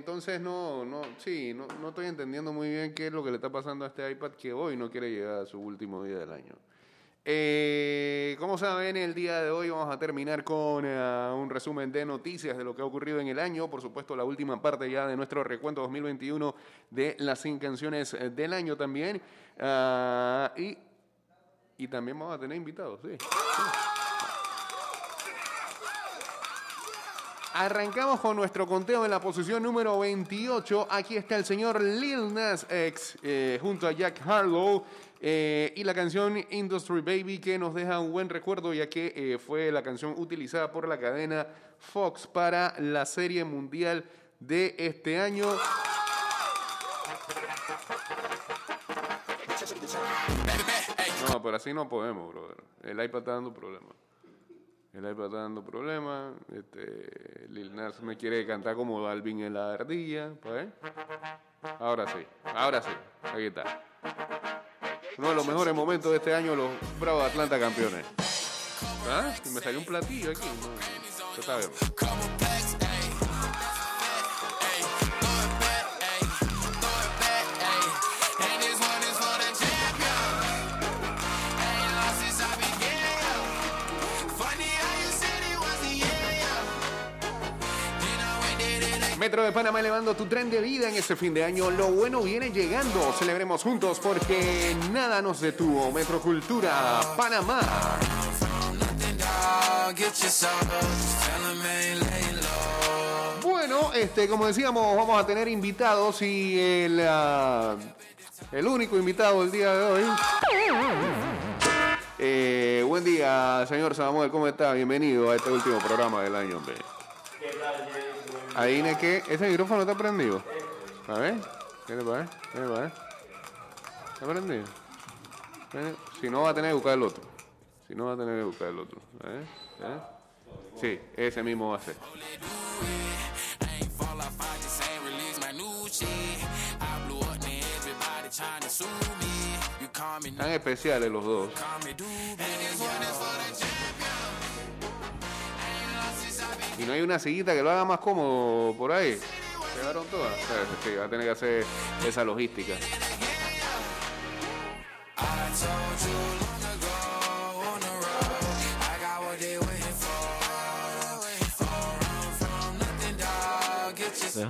entonces no, no, sí, no, no estoy entendiendo muy bien qué es lo que le está pasando a este iPad que hoy no quiere llegar a su último día del año. Eh, como saben, el día de hoy vamos a terminar con eh, un resumen de noticias de lo que ha ocurrido en el año. Por supuesto, la última parte ya de nuestro recuento 2021 de las 100 canciones eh, del año también. Ah, y, y también vamos a tener invitados, sí. Arrancamos con nuestro conteo en la posición número 28. Aquí está el señor Lil Nas X eh, junto a Jack Harlow eh, y la canción Industry Baby que nos deja un buen recuerdo ya que eh, fue la canción utilizada por la cadena Fox para la serie mundial de este año. No, pero así no podemos, brother. El iPad está dando problemas. El iPad está dando problemas. Este, Lil Nas me quiere cantar como Alvin en la ardilla. Pues, ahora sí, ahora sí. Aquí está. Uno de los mejores momentos de este año, los Bravos Atlanta campeones. ¿Ah? Me salió un platillo aquí. No, está bien. Metro de Panamá elevando tu tren de vida en este fin de año. Lo bueno viene llegando. Celebremos juntos porque nada nos detuvo. Metro Cultura Panamá. Bueno, este, como decíamos, vamos a tener invitados y el, ah, el único invitado del día de hoy. Eh, buen día, señor Samuel, ¿cómo está? Bienvenido a este último programa del año, hombre. Ahí ne que ese micrófono está prendido. A ver, ¿Qué para ver, ¿Qué para ver. ¿Está prendido? Eh, Si no va a tener que buscar el otro. Si no va a tener que buscar el otro. ¿Eh? Sí, ese mismo va a ser. Tan especiales los dos. Y no hay una sillita que lo haga más cómodo por ahí. Quedaron todas. O sea, sí, va a tener que hacer esa logística.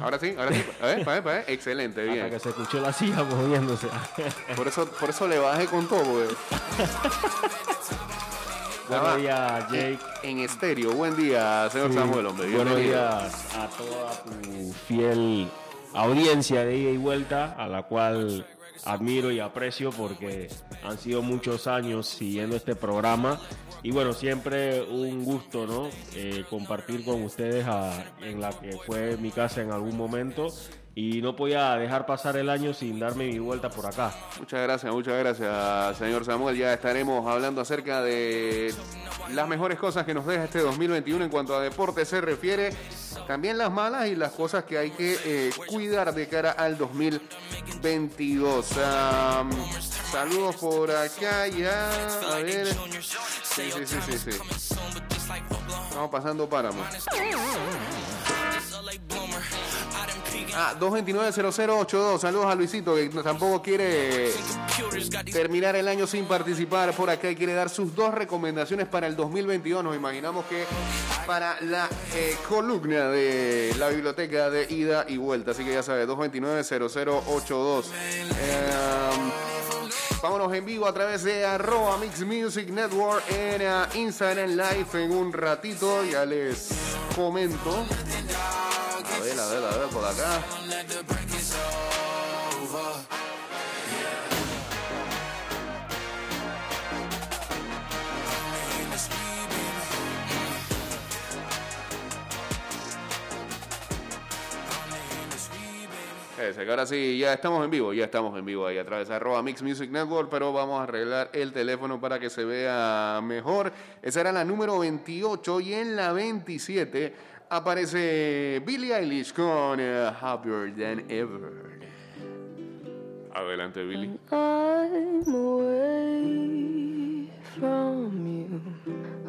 Ahora sí, ahora sí. A ver, para ver, para ver. Excelente, Hasta bien. que se escuchó la silla moviéndose. Por eso, por eso le bajé con todo, porque Buenos días, Jake. en estéreo. Buen día, señor Samuel, hombre. Buenos días a toda tu fiel audiencia de ida y vuelta, a la cual admiro y aprecio porque han sido muchos años siguiendo este programa. Y bueno, siempre un gusto, ¿no? Eh, compartir con ustedes a- en la que fue mi casa en algún momento. Y no podía dejar pasar el año sin darme mi vuelta por acá. Muchas gracias, muchas gracias, señor Samuel. Ya estaremos hablando acerca de las mejores cosas que nos deja este 2021 en cuanto a deporte se refiere. También las malas y las cosas que hay que eh, cuidar de cara al 2022. Am, saludos por acá ya. A ver. Sí, sí, sí, sí. sí. Estamos pasando páramo. Ah, 229-0082. Saludos a Luisito, que tampoco quiere terminar el año sin participar por acá y quiere dar sus dos recomendaciones para el 2022. Nos imaginamos que para la eh, columna de la biblioteca de ida y vuelta. Así que ya sabes, 229-0082. Eh, Vámonos en vivo a través de arroba Mix Music Network en eh, Instagram Live en un ratito. Ya les comento. A ver, a ver, a ver, por acá. Ahora sí, ya estamos en vivo, ya estamos en vivo ahí a través de arroba Mix Music Network, pero vamos a arreglar el teléfono para que se vea mejor. Esa era la número 28 y en la 27 aparece Billie Eilish con eh, Happier Than Ever. Adelante, Billie. I'm away from you.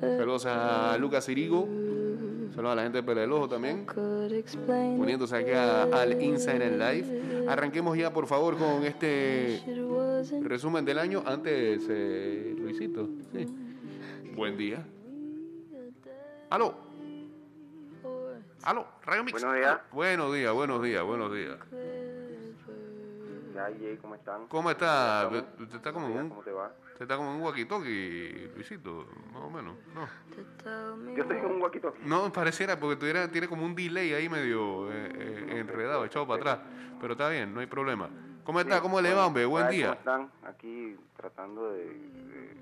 Saludos a Lucas Irigo. Saludos a la gente de Pele del Ojo también. Uniéndose aquí al Inside and Live. Arranquemos ya, por favor, con este resumen del año. Antes, eh, Luisito. Sí. Buen día. Aló. Aló, Rayo Mix. Buenos días. Buenos días, buenos días, buenos días. ¿cómo están? ¿Cómo está? ¿Usted está ¿Cómo te va? Usted está como un walkie-talkie, Luisito? Más o menos. No. Yo estoy en un guaquito. No, pareciera, porque tuviera, tiene como un delay ahí medio eh, eh, enredado, echado para atrás. Pero está bien, no hay problema. ¿Cómo está? ¿Cómo le va, hombre? Buen día. ¿Cómo están? Aquí tratando de, de,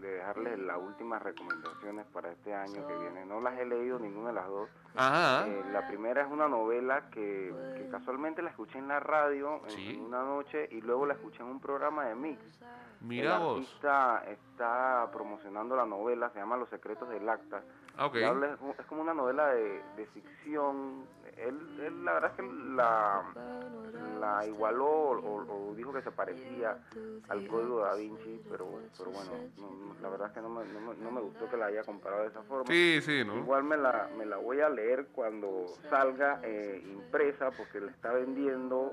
de dejarles las últimas recomendaciones para este año que viene. No las he leído ninguna de las dos. Ajá. Eh, la primera es una novela que, que casualmente la escuché en la radio en, Sí. una noche y luego la escuché en un programa de Mix. Mira el vos. artista está promocionando la novela, se llama Los secretos del acta. Ah, habla- es, como una novela de, de ficción. Él, él, la verdad es que la, la igualó o, o dijo que se parecía al código da Vinci, pero, pero bueno, no- no, la verdad es que no me, no, me, no me gustó que la haya comparado de esa forma. Sí, sí, ¿no? Igual me la, me la voy a leer cuando salga eh, impresa porque la está vendiendo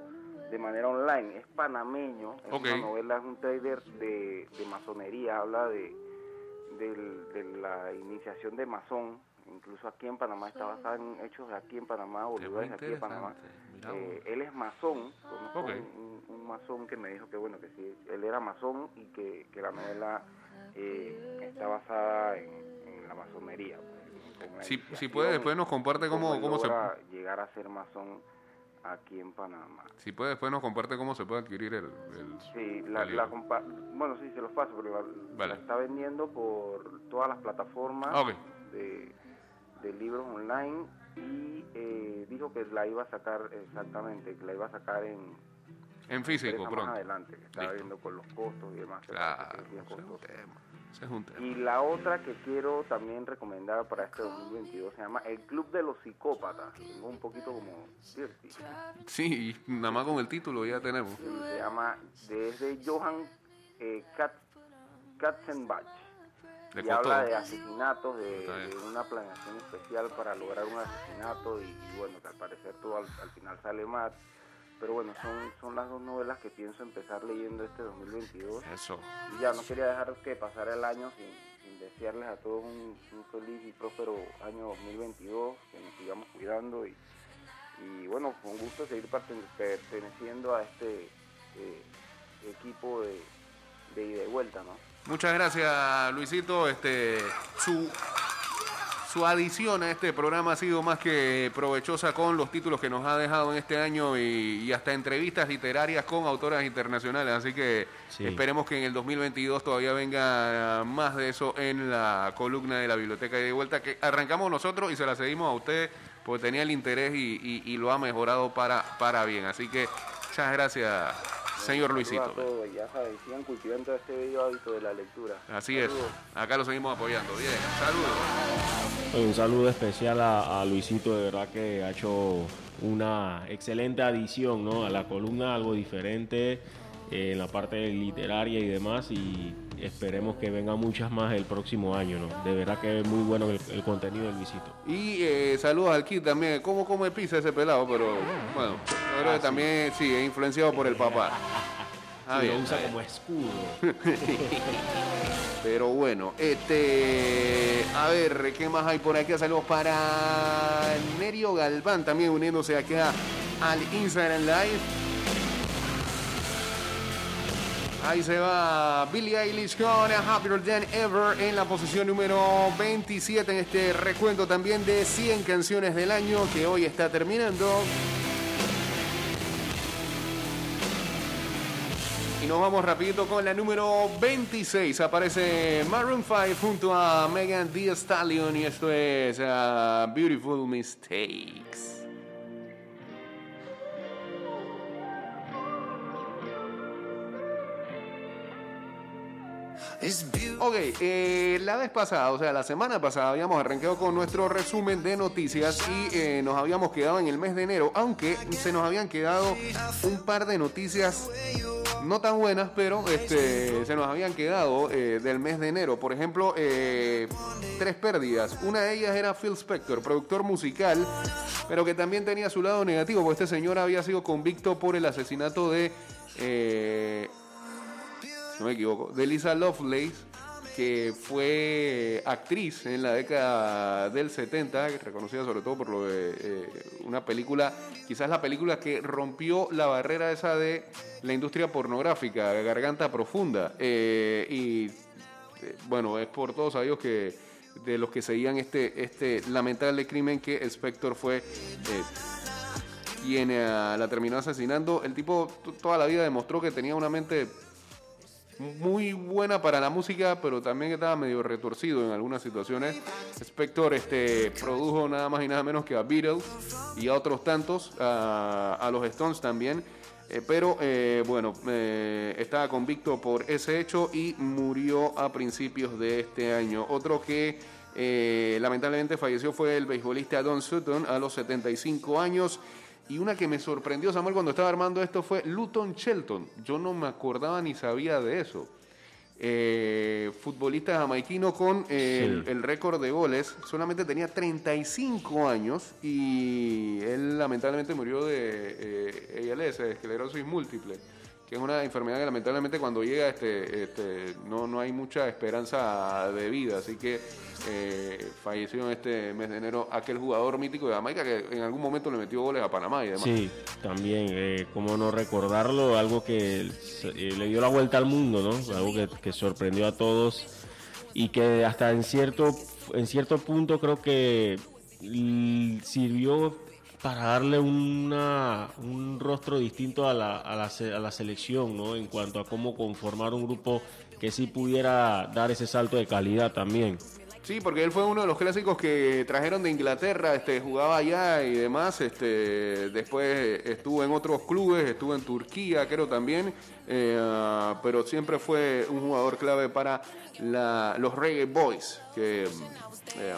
de manera online. Es panameño, es una novela, es un trader de, de masonería, habla de, del- de la iniciación de masón. Incluso aquí en Panamá está basada en hechos de aquí en Panamá, Es muy bolívares de aquí de Panamá. Eh, él es masón, conozco un, un- un masón que me dijo que bueno, que sí, él era masón y que, que la novela eh, está basada en, en la masonería. pues, en la Si, si puede, después nos comparte cómo, cómo se... llegar a ser masón aquí en Panamá. Si puede, después nos comparte cómo se puede adquirir el... el- Sí, la, la compa- bueno, sí, se los paso, pero la, Vale. la está vendiendo por todas las plataformas Ah, de, de libros online y eh, dijo que la iba a sacar exactamente, que la iba a sacar en En físico, empresa más pronto. adelante, que estaba Listo. viendo con los costos y demás. Claro, que es bien costoso. Y la otra que quiero también recomendar para este 2022 se llama El Club de los Psicópatas. Tengo un poquito como. Sí, nada más con el título ya tenemos. Se llama desde Johann eh, Katz- Katzenbach. Le y costó. habla de asesinatos, de, una planeación especial para lograr un asesinato y, y bueno, que al parecer todo al, al final sale mal. Pero bueno, son, son las dos novelas que pienso empezar leyendo este 2022. Eso. Y ya no quería dejar que pasara el año sin, sin desearles a todos un, un feliz y próspero año 2022, que nos sigamos cuidando y, y bueno, con gusto seguir perten- perteneciendo a este eh, equipo de, de ida y vuelta, ¿no? Muchas gracias, Luisito. Este, su, su adición a este programa ha sido más que provechosa con los títulos que nos ha dejado en este año y, y hasta entrevistas literarias con autoras internacionales. Así que Sí. esperemos que en el 2022 todavía venga más de eso en la columna de la Biblioteca de Vuelta, que arrancamos nosotros y se la seguimos a usted porque tenía el interés y, y- y lo ha mejorado para, para bien. Así que muchas gracias, señor Luisito. a todos, ya saben, sigan cultivando este bello hábito de la lectura. Así es. Acá lo seguimos apoyando. Bien, saludos. Un saludo especial a, a Luisito, de verdad que ha hecho una excelente adición ¿no? a la columna, algo diferente eh, en la parte literaria y demás. Y esperemos que venga muchas más el próximo año. ¿no? De verdad que es muy bueno el, el contenido de Luisito. Y eh, saludos al Kid también. ¿Cómo come pizza ese pelado? Pero bueno, yo creo que también sí, es influenciado por el papá. Ah, Sí, bien, lo usa como escudo. Pero bueno, este. A ver, ¿qué más hay por aquí? Saludos para Nerio Galván también uniéndose acá al Instagram Live. Ahí se va Billie Eilish con Happier Than Ever en la posición número 27 en este recuento también de 100 canciones del año que hoy está terminando. Y nos vamos rapidito con la número 26. Aparece Maroon 5 junto a Megan Thee Stallion y esto es ah, Beautiful Mistakes. Ok, eh, la vez pasada, o sea, la semana pasada habíamos arrancado con nuestro resumen de noticias y eh, nos habíamos quedado en el mes de enero, aunque se nos habían quedado un par de noticias no tan buenas, pero este, se nos habían quedado eh, del mes de enero. Por ejemplo, eh, tres pérdidas. Una de ellas era Phil Spector, productor musical, pero que también tenía su lado negativo, porque este señor había sido convicto por el asesinato de, eh, no me equivoco, de Lisa Lovelace, que fue actriz en la década del 70, reconocida sobre todo por lo de eh, una película, quizás la película que rompió la barrera esa de la industria pornográfica, Garganta Profunda. Eh, y eh, bueno, es por todos sabidos que de los que seguían este, este lamentable crimen que Spector fue quien la terminó asesinando. El tipo toda la vida demostró que tenía una mente muy buena para la música, pero también estaba medio retorcido en algunas situaciones. Spector este, produjo nada más y nada menos que a Beatles y a otros tantos, a, los Stones también. Eh, pero eh, bueno, eh, estaba convicto por ese hecho y murió a principios de este año. Otro que lamentablemente falleció fue el beisbolista Don Sutton a los 75 años. Y una que me sorprendió, Samuel, cuando estaba armando esto fue Luton Shelton. Yo no me acordaba ni sabía de eso. Eh, futbolista jamaiquino con eh, el, récord de goles. Solamente tenía 35 años y él lamentablemente murió de eh, ALS, esclerosis múltiple que es una enfermedad que lamentablemente cuando llega este, este, no, no hay mucha esperanza de vida, así que eh, falleció en este mes de enero aquel jugador mítico de Jamaica que en algún momento le metió goles a Panamá y demás. Sí, también, eh, cómo no recordarlo, algo que eh, le dio la vuelta al mundo, ¿no? Algo que, que sorprendió a todos y que hasta en cierto, en cierto punto creo que sirvió para darle una, un rostro distinto a la, a, la, a la selección, ¿no? En cuanto a cómo conformar un grupo que sí pudiera dar ese salto de calidad también. Sí, porque él fue uno de los clásicos que trajeron de Inglaterra, este, jugaba allá y demás, este, después estuvo en otros clubes, estuvo en Turquía, creo también, eh, pero siempre fue un jugador clave para la, los Reggae Boys, que, eh,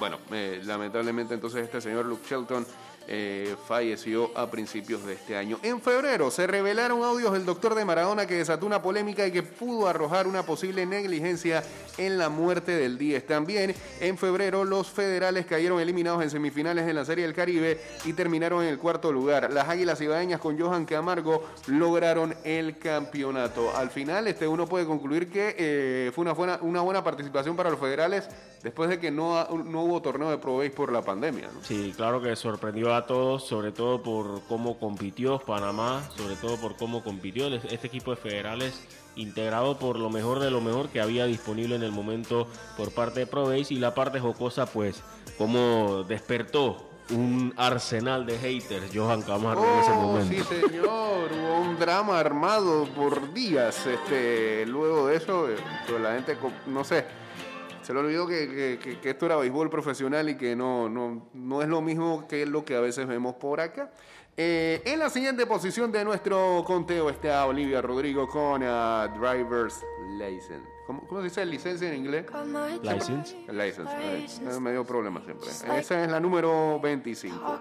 bueno, eh, lamentablemente entonces este señor Luke Shelton eh, falleció a principios de este año. En febrero se revelaron audios del doctor de Maradona que desató una polémica y que pudo arrojar una posible negligencia en la muerte del 10. También en febrero los federales cayeron eliminados en semifinales de la Serie del Caribe y terminaron en el cuarto lugar. Las Águilas Ibaeñas con Johan Camargo lograron el campeonato. Al final este uno puede concluir que eh, fue una buena, una buena participación para los federales después de que no, no hubo torneo de Pro por la pandemia. Sí, claro que sorprendió a todos, sobre todo por cómo compitió Panamá, sobre todo por cómo compitió este equipo de federales integrado por lo mejor de lo mejor que había disponible en el momento por parte de ProBase y la parte jocosa pues como despertó un arsenal de haters Johan Camargo en ese oh, momento. Sí, señor, hubo un drama armado por días. Este, luego de eso, eh, pues la gente, no sé, se le olvidó que, esto era béisbol profesional y que no, no, no es lo mismo que lo que a veces vemos por acá. Eh, en la siguiente posición de nuestro conteo está Olivia Rodrigo con uh, Driver's License. ¿Cómo, se dice licencia en inglés? License. License. me dio problema siempre. Esa es la número 25.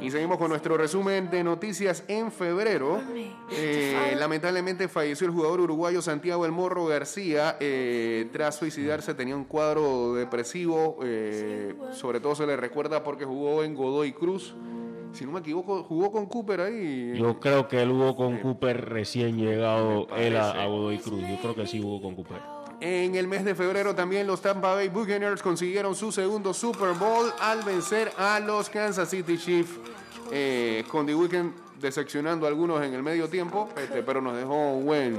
Y seguimos con nuestro resumen de noticias en febrero. Eh, lamentablemente falleció el jugador uruguayo Santiago El Morro García. Eh, tras suicidarse tenía un cuadro depresivo. sobre todo se le recuerda porque jugó en Godoy Cruz si no me equivoco, jugó con Cooper ahí. Yo creo que él jugó con Cooper recién llegado él a, Godoy Cruz. Yo creo que sí jugó con Cooper. En el mes de febrero también los Tampa Bay Buccaneers consiguieron su segundo Super Bowl al vencer a los Kansas City Chiefs eh, con The Weeknd decepcionando a algunos en el medio tiempo, este, pero nos dejó un buen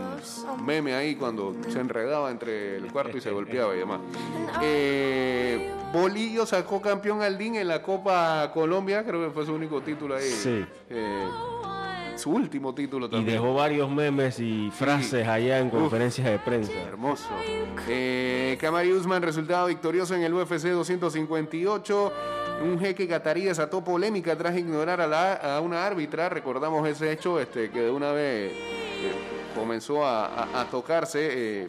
meme ahí cuando se enredaba entre el cuarto y se golpeaba y demás. Eh, Bolillo sacó campeón al DIN en la Copa Colombia, creo que fue su único título ahí. Sí. Eh, su último título también. Y dejó varios memes y frases allá en conferencias de prensa. Hermoso. Eh, Usman, resultado victorioso en el UFC 258. Un jeque catarí desató polémica tras ignorar a, la, a una árbitra. Recordamos ese hecho este, que de una vez eh, comenzó a, tocarse. Eh,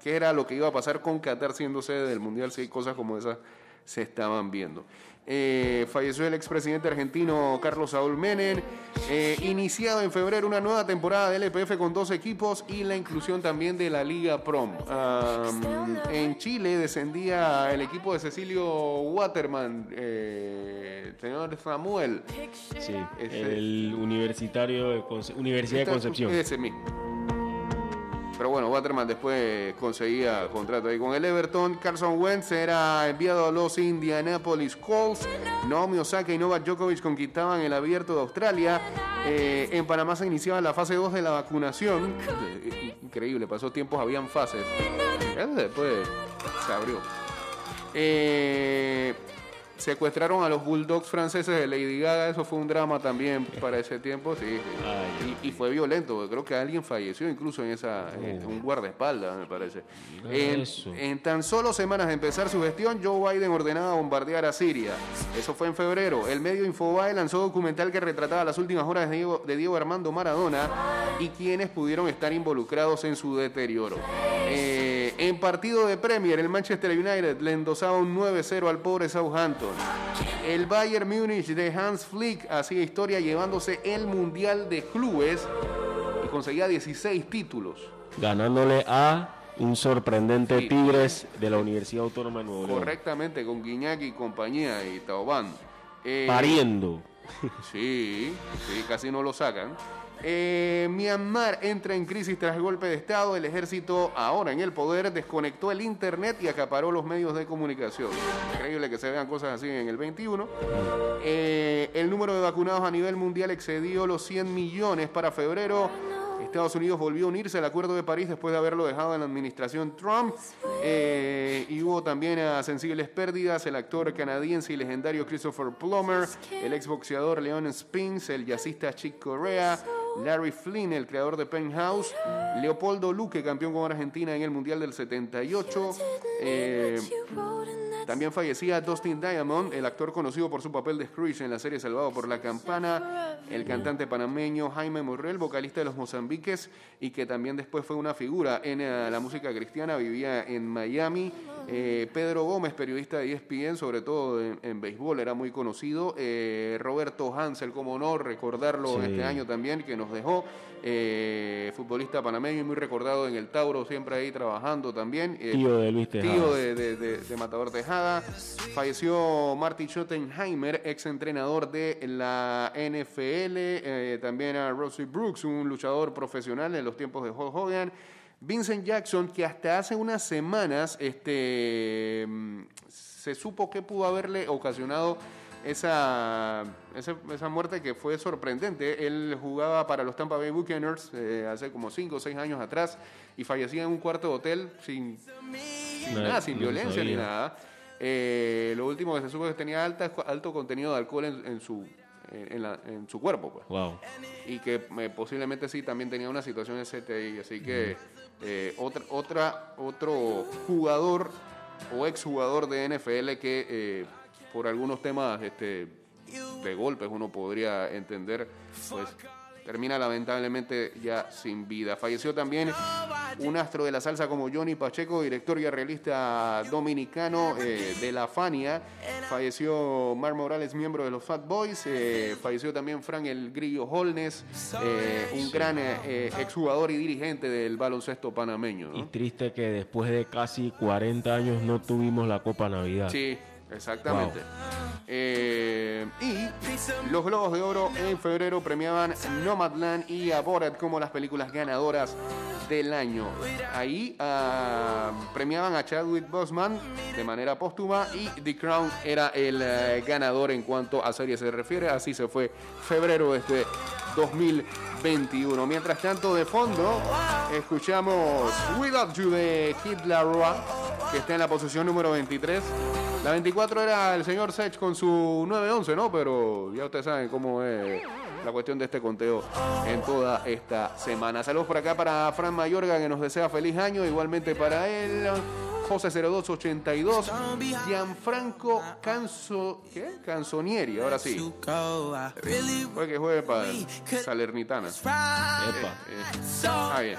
qué era lo que iba a pasar con Qatar siendo sede del Mundial si hay cosas como esas se estaban viendo. Eh, falleció el expresidente argentino Carlos Saúl Menem. Eh, iniciado en febrero una nueva temporada del EPF con dos equipos y la inclusión también de la Liga Prom. en Chile descendía el equipo de Cecilio Waterman, eh, señor Samuel. Sí, el universitario de Universidad de Concepción. Ese mismo. Pero bueno, Waterman después conseguía contrato ahí con el Everton. Carson Wentz era enviado a los Indianapolis Colts. Naomi Osaka y Novak Djokovic conquistaban el abierto de Australia. Eh, en Panamá se iniciaba la fase 2 de la vacunación. Eh, increíble, pasó tiempos, habían fases. Después se abrió. Eh, secuestraron a los Bulldogs franceses de Lady Gaga, eso fue un drama también para ese tiempo, sí. Y, fue violento, creo que alguien falleció incluso en esa, oh. un guardaespaldas, me parece. En, tan solo semanas de empezar su gestión, Joe Biden ordenaba bombardear a Siria. Eso fue en febrero. El medio Infobae lanzó documental que retrataba las últimas horas de Diego, de Diego Armando Maradona y quienes pudieron estar involucrados en su deterioro. Eh, en partido de Premier, el Manchester United le endosaba un 9-0 al pobre Southampton. El Bayern Múnich de Hans Flick hacía historia llevándose el Mundial de Clubes y conseguía 16 títulos. Ganándole a un sorprendente Tigres de la Universidad Autónoma de Nuevo León. Correctamente, con Guiñaki y compañía y Taubán. Eh, Pariendo. Sí, sí, casi no lo sacan. Eh, Myanmar entra en crisis tras golpe de Estado. El ejército, ahora en el poder, desconectó el Internet y acaparó los medios de comunicación. Increíble que se vean cosas así en el 21. Eh, el número de vacunados a nivel mundial excedió los 100 millones para febrero. Estados Unidos volvió a unirse al Acuerdo de París después de haberlo dejado en la administración Trump. Eh, y hubo también a sensibles pérdidas. El actor canadiense y legendario Christopher Plummer, el exboxeador Leon Spinks, el jazzista Chick Corea, Larry Flynn, el creador de Penthouse, Leopoldo Luque, campeón con Argentina en el Mundial del 78. Eh, también fallecía Dustin Diamond, el actor conocido por su papel de Scrooge en la serie Salvado por la Campana, el cantante panameño Jaime Morrell, vocalista de los Mozambiques y que también después fue una figura en eh, la música cristiana, vivía en Miami. Eh, Pedro Gómez, periodista de ESPN, sobre todo en, béisbol, era muy conocido. Eh, Roberto Hansel, como no, recordarlo este año también, que nos dejó. Eh, futbolista panameño y muy recordado en el Tauro, siempre ahí trabajando también. tío de Luis Tejada. Tío de, Matador Tejada. Falleció Marty Schottenheimer, ex entrenador de la NFL. también a Rosie Brooks, un luchador profesional en los tiempos de Hulk Hogan. Vincent Jackson, que hasta hace unas semanas este, se supo que pudo haberle ocasionado esa, esa, muerte que fue sorprendente. Él jugaba para los Tampa Bay Buccaneers eh, hace como 5 o 6 años atrás y fallecía en un cuarto de hotel sin, nada, sin violencia ni nada. Eh, lo último que se supo es que tenía alta, alto contenido de alcohol en, su, en, su cuerpo. Pues. Wow. Y que eh, posiblemente sí también tenía una situación STI. Así que eh, otra, otra, otro jugador o exjugador de NFL que eh, por algunos temas este, de golpes uno podría entender, pues termina lamentablemente ya sin vida. Falleció también un astro de la salsa como Johnny Pacheco, director y realista dominicano eh, de la Fania. Falleció Mar Morales, miembro de los Fat Boys. Eh, falleció también Frank El Grillo Holnes, eh, un gran exjugador y dirigente del baloncesto panameño. Y triste que después de casi 40 años no tuvimos la Copa Navidad. Sí, Exactamente. Eh, y los Globos de Oro en febrero premiaban Nomadland y Aborat como las películas ganadoras del año. Ahí ah, premiaban a Chadwick Boseman de manera póstuma y The Crown era el eh, ganador en cuanto a serie se refiere. Así se fue febrero de este 2021. Mientras tanto, de fondo, escuchamos Without You de Kid Laroi, que está en la posición número 23. La 24 era el señor Sech con su 911, ¿no? Pero ya ustedes saben cómo es la cuestión de este conteo en toda esta semana. Saludos por acá para Fran Mayorga que nos desea feliz año, igualmente para él. José 0282, Gianfranco Canso, ¿qué? Canzonieri, ahora sí. Fue que juegue para Salernitana. Epa. Ah, bien.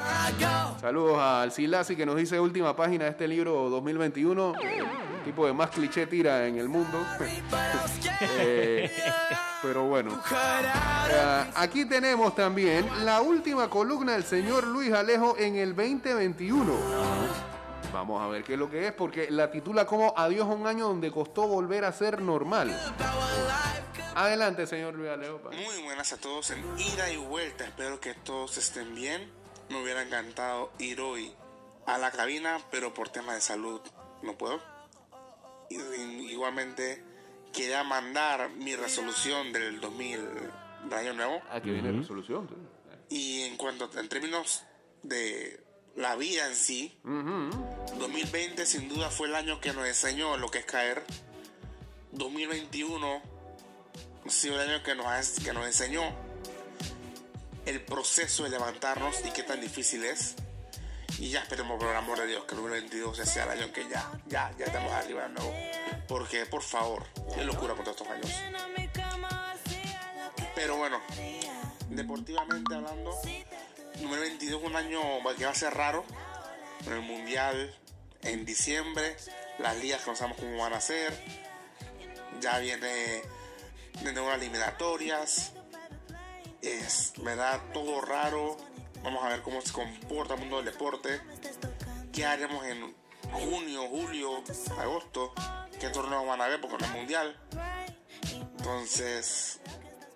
Saludos al Silasi que nos dice última página de este libro 2021. tipo de más cliché tira en el mundo. Eh, pero bueno. Eh, aquí tenemos también la última columna del señor Luis Alejo en el 2021. Vamos a ver qué es lo que es, porque la titula como Adiós a un año donde costó volver a ser normal. Adelante, señor Luis Alejo. Muy buenas a todos en ida y vuelta. Espero que todos estén bien. Me hubiera encantado ir hoy a la cabina, pero por tema de salud no puedo. Igualmente quería mandar mi resolución del 2000 de año nuevo. Aquí viene la resolución. Y en cuanto en términos de la vida en sí, 2020 sin duda fue el año que nos enseñó lo que es caer. 2021 ha sido el año que nos, que nos enseñó el proceso de levantarnos y qué tan difícil es. Y ya esperemos por el amor de Dios que el 2022 sea el año que ya, ya, ya estamos arriba de nuevo. Porque, por favor, qué locura con todos estos años. Pero bueno, deportivamente hablando, 2022 es un año que va a ser raro. En el Mundial en diciembre, las ligas que no sabemos cómo van a ser. Ya viene de nuevas eliminatorias. Es, da Todo raro Vamos a ver cómo se comporta el mundo del deporte. ¿Qué haremos en junio, julio, agosto? ¿Qué torneos van a haber? Porque no es mundial. Entonces,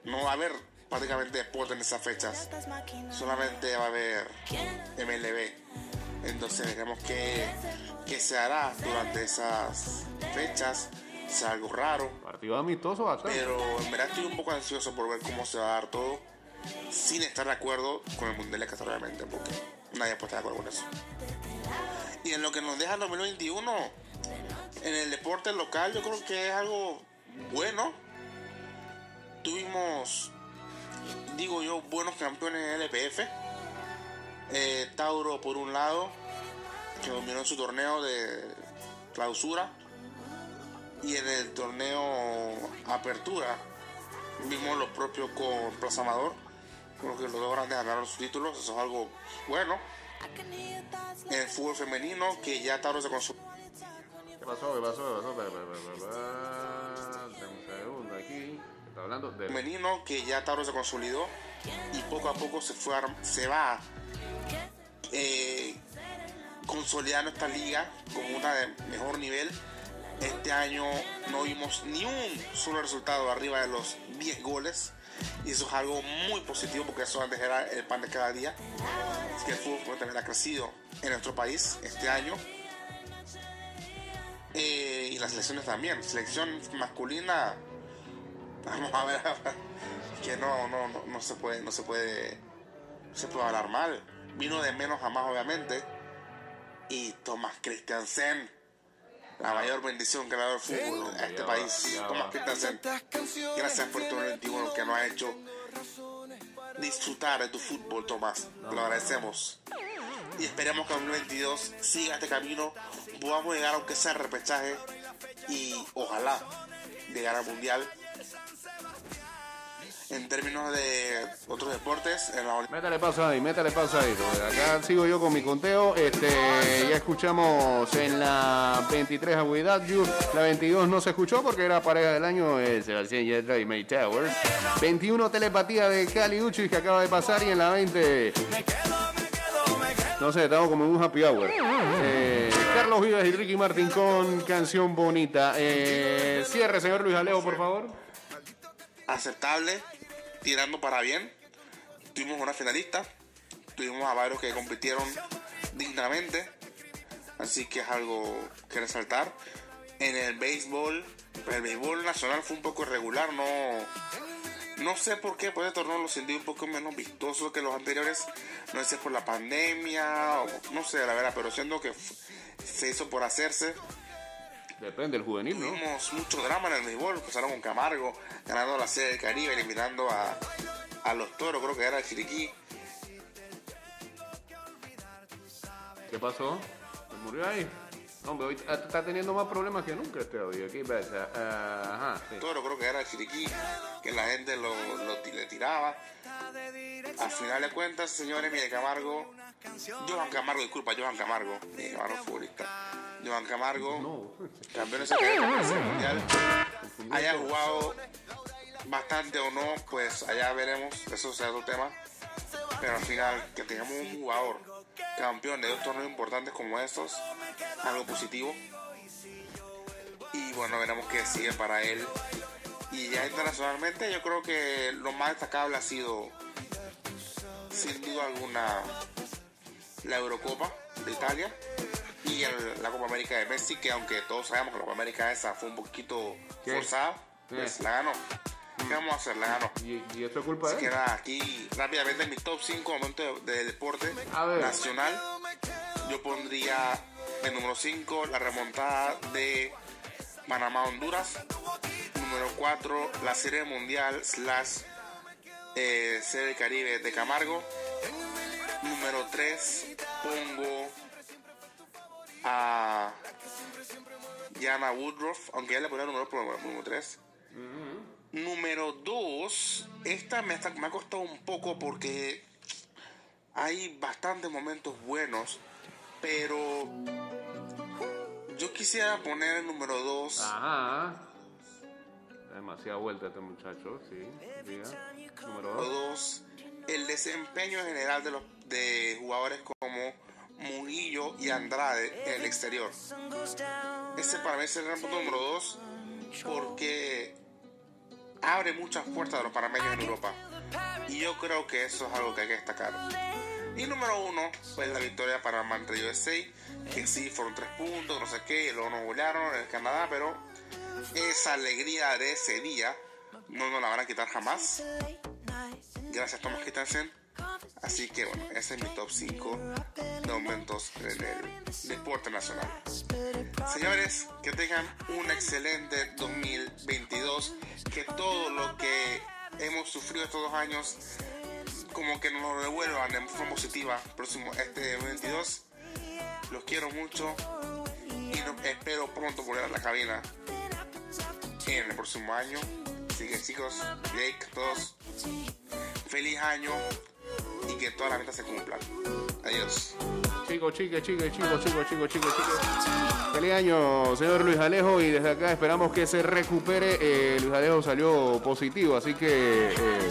no va a haber prácticamente deporte en esas fechas. Solamente va a haber MLB. Entonces, veremos qué, qué se hará durante esas fechas. Sea algo raro. Partido amistoso bastante. Pero en verdad estoy un poco ansioso por ver cómo se va a dar todo sin estar de acuerdo con el Mundial de Qatar, obviamente, porque nadie puede estar de acuerdo con eso. Y en lo que nos deja el 2021, en el deporte local, yo creo que es algo bueno. Tuvimos, digo yo, buenos campeones en el LPF. Eh, Tauro, por un lado, que dominó en su torneo de clausura. Y en el torneo Apertura, vimos lo propio con Plaza Amador Creo que los dos grandes ganaron sus títulos, eso es algo bueno. En el fútbol femenino, que ya Tauro se consolidó. ¿Qué pasó? ¿Qué pasó? ¿Qué pasó? segundo aquí. Está hablando de... Femenino, que ya Tauro se consolidó y poco a poco se, fue se va eh, consolidando esta liga como una de mejor nivel. Este año no vimos ni un solo resultado arriba de los 10 goles y eso es algo muy positivo porque eso antes era el pan de cada día. Así que el fútbol también ha crecido en nuestro país este año. Eh, y las selecciones también. Selección masculina, vamos a ver, que no, no, no, no se puede, no se puede, no se puede hablar mal. Vino de menos a más, obviamente. Y Tomás Christiansen la mayor bendición que le ha dado el fútbol a este país. Tomás Christensen, gracias por tu 21 que nos ha hecho disfrutar de tu fútbol, Tomás. Te lo agradecemos. Y esperemos que en 2022 siga este camino, podamos llegar aunque sea repechaje y ojalá llegar al mundial en términos de otros deportes. En la... Métale pausa ahí, métale pausa ahí. Acá sigo yo con mi conteo. Este, ya escuchamos en la 23 a You. La 22 no se escuchó porque era pareja del año eh, Sebastián Yedra y May Towers. 21 telepatía de Cali Uchis que acaba de pasar y en la 20... No sé, estamos como en un happy hour. Eh, Carlos Vives y Ricky Martín con canción bonita. Eh, cierre, señor Luis Alejo, por favor. Aceptable tirando para bien. Tuvimos una finalista, tuvimos a varios que compitieron dignamente, así que es algo que resaltar. En el béisbol, el béisbol nacional fue un poco irregular, no, no sé por qué, pues el torneo lo sentí un poco menos vistoso que los anteriores, no sé si es por la pandemia, no sé, la verdad, pero siendo que se hizo por hacerse. Depende del juvenil, ¿no? Tuvimos mucho drama en el béisbol, empezaron con Camargo, ganando la sede del Caribe, eliminando a, a los toros, creo que era el Chiriquí. ¿Qué pasó? ¿Se murió ahí? Hombre, hoy está teniendo más problemas que nunca este audio. Aquí pasa. ajá, Todo creo que era el chiriquí, que la gente lo, le tiraba. Al final de cuentas, señores, Miguel Camargo, Johan Camargo, disculpa, Johan Camargo, Miguel Camargo futbolista. Johan Camargo, campeón de mundial, haya jugado bastante o no, pues allá veremos, eso sea otro tema. Pero al final, que tengamos un jugador campeón de dos torneos importantes como estos, algo positivo. Y bueno, veremos qué sigue para él. Y ya internacionalmente yo creo que lo más destacable ha sido, sin duda alguna, la Eurocopa de Italia y la Copa América de Messi, que aunque todos sabemos que la Copa América esa fue un poquito forzada, pues la ganó. ¿Qué vamos a hacer? La ganó. ¿Y, esto es culpa de él? queda aquí rápidamente en mi top 5 momentos de, deporte nacional. Yo pondría el número 5 la remontada de Panamá-Honduras. Número 4 la serie mundial slash eh, serie Caribe de Camargo. Número 3 pongo a Yana Woodruff, aunque ya le ponía el número, número 3. Número 2, esta me, me ha costado un poco porque hay bastantes momentos buenos, pero yo quisiera poner el número 2. Ajá. Demasiada vuelta este muchacho, sí. Número 2. El desempeño general de los de jugadores como Murillo y Andrade en el exterior. Ese para mí es el punto número 2 porque abre muchas puertas de los panameños en Europa. Y yo creo que eso es algo que hay que destacar. Y número uno, pues la victoria para Montreal USA, que sí fueron tres puntos, no sé qué, y luego nos golearon en el Canadá, pero esa alegría de ese día no nos la van a quitar jamás. Gracias Thomas Kittensen. Así que bueno, ese es mi top 5 de momentos en el deporte nacional. Señores, que tengan un excelente 2022, que todo lo que hemos sufrido estos dos años como que nos lo devuelvan de forma positiva próximo este 2022. Los quiero mucho y espero pronto volver a la cabina en el próximo año. Así que chicos, Jake, todos, feliz año y que todas las metas se cumplan. Adiós. Chicos, chicas, chicos, chicos, chicos, chicos, chicos, chicos. Feliz año, señor Luis Alejo, y desde acá esperamos que se recupere. Eh, Luis Alejo salió positivo, así que... Eh,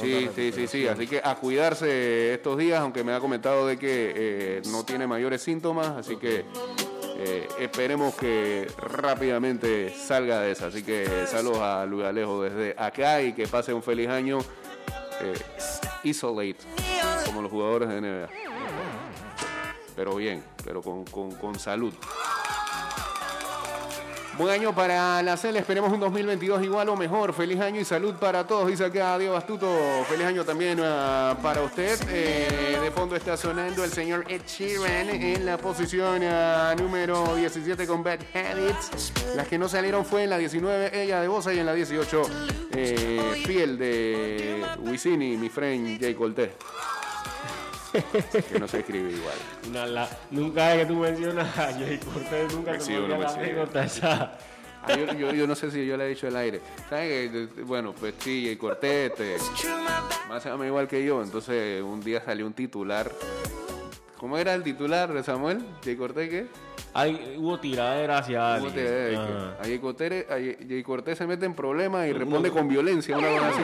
sí, sí, sí, sí, así que a cuidarse estos días, aunque me ha comentado de que eh, no tiene mayores síntomas, así que esperemos que rápidamente salga de esa. Así que saludos a Luis Alejo desde acá y que pase un feliz año isolate, como los jugadores de NBA. Pero bien, pero con, con, con salud. Buen año para la CEL, esperemos un 2022 igual o mejor. Feliz año y salud para todos, dice acá Diego Astuto. Feliz año también uh, para usted. Eh, de fondo está sonando el señor Ed Sheeran en la posición uh, número 17 con Bad Habits. Las que no salieron fue en la 19 ella de Bosa y en la 18 eh, Fiel de Wisin y mi friend Jay Colté que no se escribe igual. nunca que tú mencionas a Jay Cortés, nunca te no la esa. Ah, yo, yo, no sé si yo le he dicho el aire. ¿Sabes Bueno, pues sí, Jay Cortés, este, más o menos igual que yo. Entonces, un día salió un titular. ¿Cómo era el titular de Samuel? ¿Jay Cortés qué? Hay, hubo tiradera hacia alguien. Tiradera, a Jay Cortés, se mete en problemas y responde con violencia, una cosa así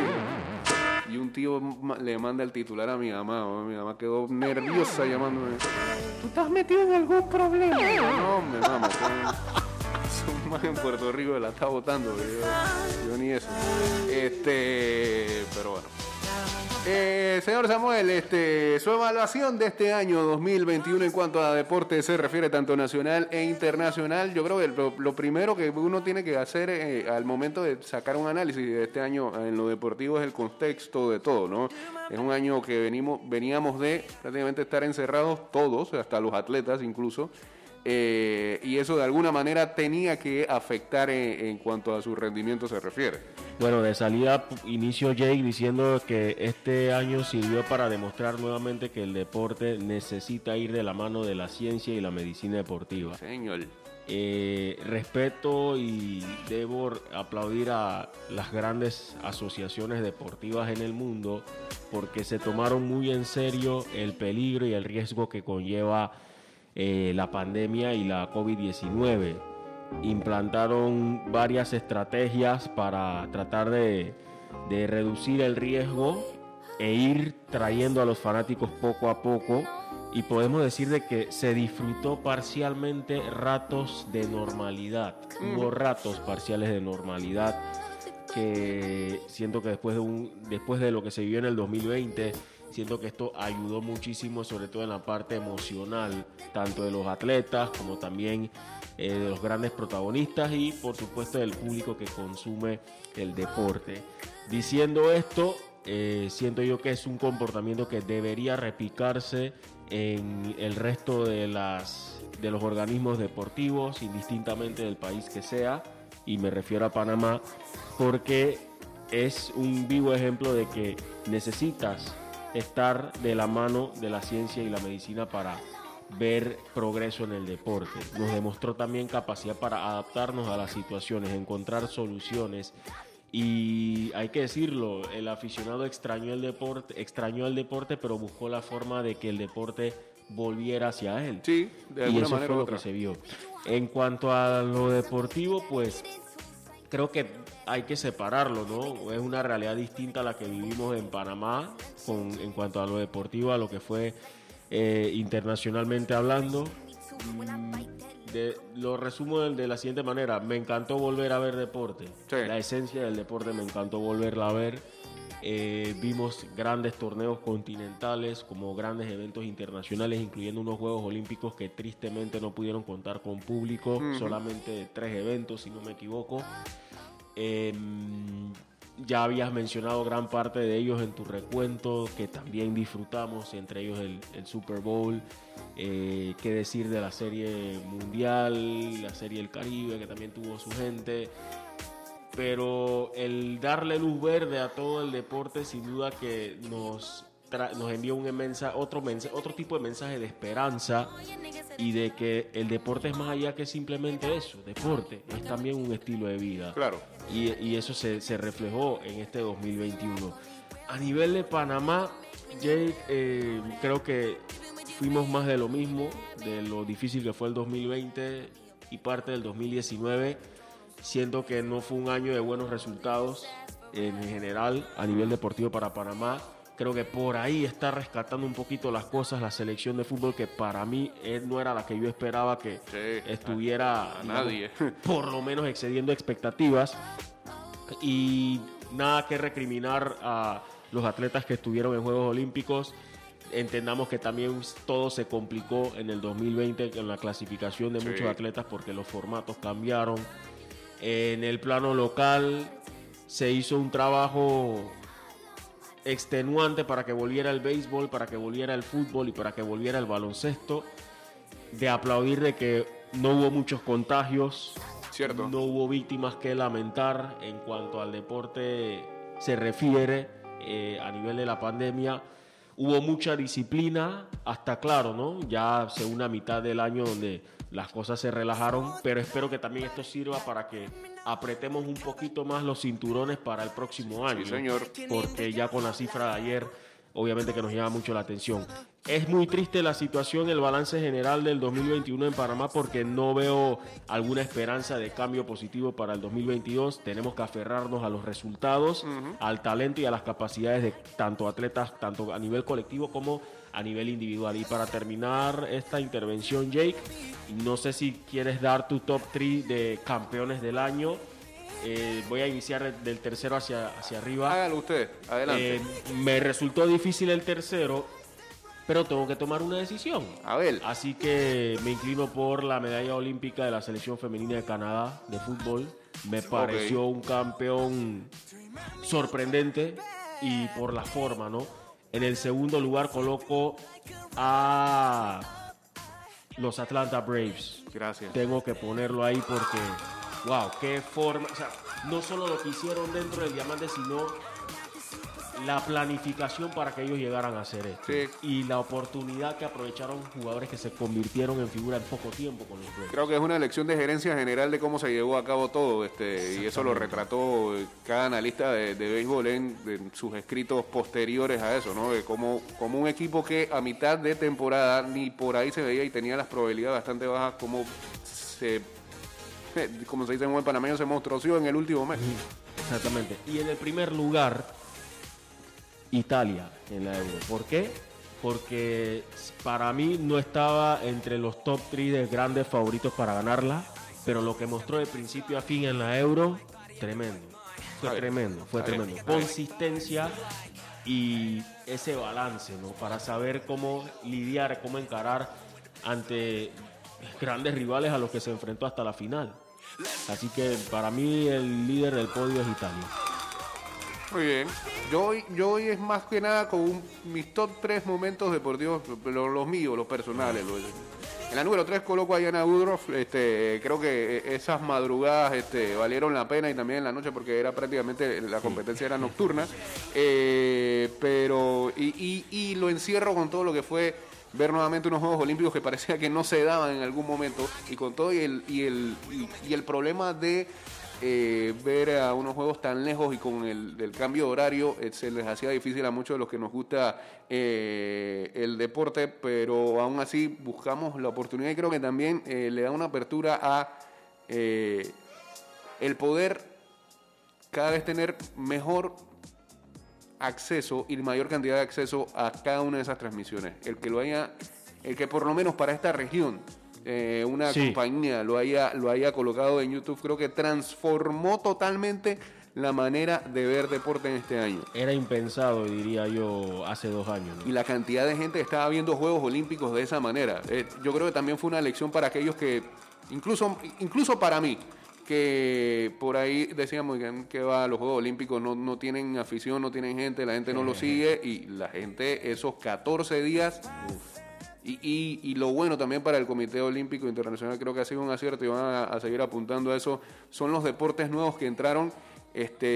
y un tío le manda el titular a mi mamá. Mi mamá quedó nerviosa llamándome. ¿Tú estás metido en algún problema? No, me mamá. Son más en Puerto Rico la está votando. Yo, yo ni eso. Este, pero bueno. Eh, señor Samuel, este, su evaluación de este año 2021 en cuanto a deporte se refiere tanto nacional e internacional. Yo creo que lo, primero que uno tiene que hacer eh, al momento de sacar un análisis de este año en lo deportivo es el contexto de todo, ¿no? Es un año que venimos, veníamos de prácticamente estar encerrados todos, hasta los atletas incluso, eh, y eso de alguna manera tenía que afectar en, cuanto a su rendimiento se refiere. Bueno, de salida inicio Jake diciendo que este año sirvió para demostrar nuevamente que el deporte necesita ir de la mano de la ciencia y la medicina deportiva. Señor. Eh, respeto y debo aplaudir a las grandes asociaciones deportivas en el mundo porque se tomaron muy en serio el peligro y el riesgo que conlleva eh, la pandemia y la COVID-19. Implantaron varias estrategias para tratar de, de reducir el riesgo e ir trayendo a los fanáticos poco a poco y podemos decir de que se disfrutó parcialmente ratos de normalidad. Hubo ratos parciales de normalidad que siento que después de, un, después de lo que se vivió en el 2020, siento que esto ayudó muchísimo, sobre todo en la parte emocional, tanto de los atletas como también eh, de los grandes protagonistas y por supuesto del público que consume el deporte. Diciendo esto, eh, siento yo que es un comportamiento que debería repicarse en el resto de, las, de los organismos deportivos, indistintamente del país que sea, y me refiero a Panamá, porque es un vivo ejemplo de que necesitas estar de la mano de la ciencia y la medicina para ver progreso en el deporte. Nos demostró también capacidad para adaptarnos a las situaciones, encontrar soluciones y hay que decirlo, el aficionado extrañó el deporte, extrañó el deporte, pero buscó la forma de que el deporte volviera hacia él. Sí, de alguna y eso manera fue lo que se vio. En cuanto a lo deportivo, pues creo que hay que separarlo, ¿no? Es una realidad distinta a la que vivimos en Panamá con, en cuanto a lo deportivo, a lo que fue eh, internacionalmente hablando. Mm, lo resumo de, la siguiente manera. Me encantó volver a ver deporte. La esencia del deporte me encantó volverla a ver. Eh, vimos grandes torneos continentales como grandes eventos internacionales, incluyendo unos Juegos Olímpicos que tristemente no pudieron contar con público, solamente tres eventos, si no me equivoco. Em, ya habías mencionado gran parte de ellos en tu recuento, que también disfrutamos, entre ellos el, Super Bowl, eh, qué decir de la serie mundial, la serie del Caribe, que también tuvo su gente. Pero el darle luz verde a todo el deporte, sin duda que nos, nos envió un mensaje, otro, mensaje, otro tipo de mensaje de esperanza y de que el deporte es más allá que simplemente eso, deporte, es también un estilo de vida. Claro. Y, eso se, reflejó en este 2021. A nivel de Panamá, Jake, eh, creo que fuimos más de lo mismo, de lo difícil que fue el 2020 y parte del 2019. Siento que no fue un año de buenos resultados en general a nivel deportivo para Panamá Creo que por ahí está rescatando un poquito las cosas la selección de fútbol que para mí no era la que yo esperaba que estuviera nadie. por lo menos excediendo expectativas. Y nada que recriminar a los atletas que estuvieron en Juegos Olímpicos. Entendamos que también todo se complicó en el 2020 con la clasificación de muchos atletas porque los formatos cambiaron. En el plano local se hizo un trabajo extenuante para que volviera el béisbol, para que volviera el fútbol y para que volviera el baloncesto. De aplaudir de que no hubo muchos contagios, Cierto. no hubo víctimas que lamentar en cuanto al deporte se refiere eh, a nivel de la pandemia. Hubo mucha disciplina, hasta claro, ¿no? Ya según mitad del año donde las cosas se relajaron, pero espero que también esto sirva para que apretemos un poquito más los cinturones para el próximo año. Sí, señor. Porque ya con la cifra de ayer, obviamente que nos llama mucho la atención. Es muy triste la situación, el balance general del 2021 en Panamá porque no veo alguna esperanza de cambio positivo para el 2022. Tenemos que aferrarnos a los resultados, al talento y a las capacidades de tanto atletas, tanto a nivel colectivo como a nivel individual. Y para terminar esta intervención, Jake, no sé si quieres dar tu top 3 de campeones del año. Eh, voy a iniciar del tercero hacia, hacia arriba. Hágalo usted, adelante. Eh, me resultó difícil el tercero, pero tengo que tomar una decisión. A ver. Así que me inclino por la medalla olímpica de la selección femenina de Canadá de fútbol. Me pareció un campeón sorprendente y por la forma, ¿no? En el segundo lugar coloco a los Atlanta Braves. Gracias. Tengo que ponerlo ahí porque, wow, qué forma. O sea, no solo lo que hicieron dentro del diamante, sino la planificación para que ellos llegaran a hacer esto. Sí. Y la oportunidad que aprovecharon jugadores que se convirtieron en figura en poco tiempo con los Braves. Creo que es una elección de gerencia general de cómo se llevó a cabo todo, este, y eso lo retrató cada analista de, de béisbol en, en sus escritos posteriores a eso, ¿no? De como, como un equipo que a mitad de temporada ni por ahí se veía y tenía las probabilidades bastante bajas, como se, como se dice en buen panameño, se monstruosió en el último mes. Exactamente. Y en el primer lugar, Italia en la Euro. ¿Por qué? Porque para mí no estaba entre los top 3 de grandes favoritos para ganarla, pero lo que mostró de principio a fin en la Euro, tremendo. Fue tremendo, fue tremendo. Consistencia y ese balance, ¿no? Para saber cómo lidiar, cómo encarar ante grandes rivales a los que se enfrentó hasta la final. Así que para mí el líder del podio es Italia. Muy bien. Yo hoy, yo hoy es más que nada con un- mis top 3 momentos deportivos, lo- los, míos, los personales. los- en la número 3 coloco a Yana Woodruff. Este, creo que esas madrugadas este, valieron la pena y también en la noche porque era prácticamente la competencia era nocturna. Eh, pero, y, y- lo encierro con todo lo que fue ver nuevamente unos Juegos Olímpicos que parecía que no se daban en algún momento y con todo y el, y el, y el problema de eh, ver a unos juegos tan lejos y con el, el cambio de horario eh, se les hacía difícil a muchos de los que nos gusta eh, el deporte, pero aún así buscamos la oportunidad y creo que también eh, le da una apertura a el poder cada vez tener mejor acceso y mayor cantidad de acceso a cada una de esas transmisiones. El que lo haya, el que por lo menos para esta región eh, una Sí. compañía lo haya, lo haya colocado en YouTube, creo que transformó totalmente la manera de ver deporte en este año. Era impensado, diría yo, hace dos años. ¿no? Y la cantidad de gente que estaba viendo Juegos Olímpicos de esa manera. Eh, yo creo que también fue una lección para aquellos que, incluso, incluso para mí, que por ahí decíamos que, que va, los Juegos Olímpicos no, no tienen afición, no tienen gente, la gente no lo sigue y la gente esos 14 días... Y, y- y lo bueno también para el Comité Olímpico Internacional, creo que ha sido un acierto y van a, a seguir apuntando a eso, son los deportes nuevos que entraron este,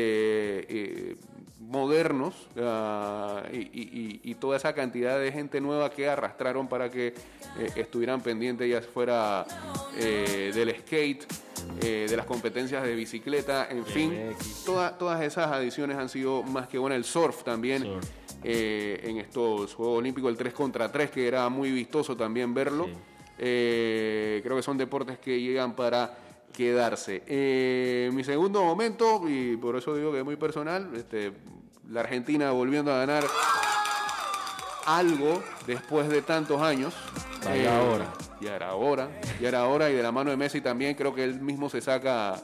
eh, modernos ah, y, y- toda esa cantidad de gente nueva que arrastraron para que eh, estuvieran pendientes, ya fuera eh, del skate, eh, de las competencias de bicicleta, en fin, toda- todas esas adiciones han sido más que buenas. El surf también Surf. Eh, en estos Juegos Olímpicos, el 3 contra 3, que era muy vistoso también verlo. Sí. Eh, creo que son deportes que llegan para quedarse. Eh, mi segundo momento, y por eso digo que es muy personal, este, la Argentina volviendo a ganar algo después de tantos años. Ya era hora. Ya era hora, ya era hora y de la mano de Messi también creo que él mismo se saca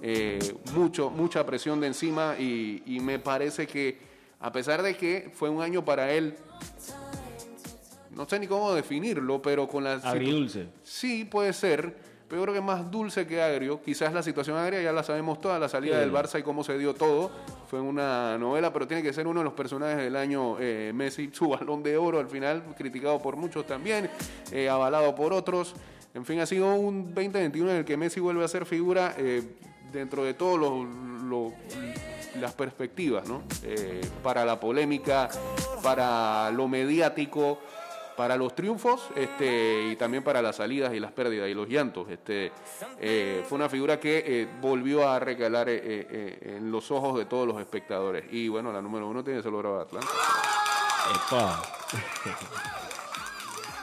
eh, mucho, mucha presión de encima y, y me parece que a pesar de que fue un año para él, no sé ni cómo definirlo, pero con la Agridulce. Sí, puede ser, pero yo creo que más dulce que agrio. Quizás la situación agria ya la sabemos toda, la salida Sí. del Barça y cómo se dio todo. Fue una novela, pero tiene que ser uno de los personajes del año eh, Messi, su balón de oro al final, criticado por muchos también, eh, avalado por otros. En fin, ha sido un 2021 en el que Messi vuelve a ser figura eh, dentro de todos los los- las perspectivas, ¿no? Eh, para la polémica, para lo mediático, para los triunfos este, y también para las salidas y las pérdidas y los llantos. Este, eh, fue una figura que eh, volvió a recalar en los ojos de todos los espectadores. Y bueno, la número uno tiene que ser de Atlanta. Epa.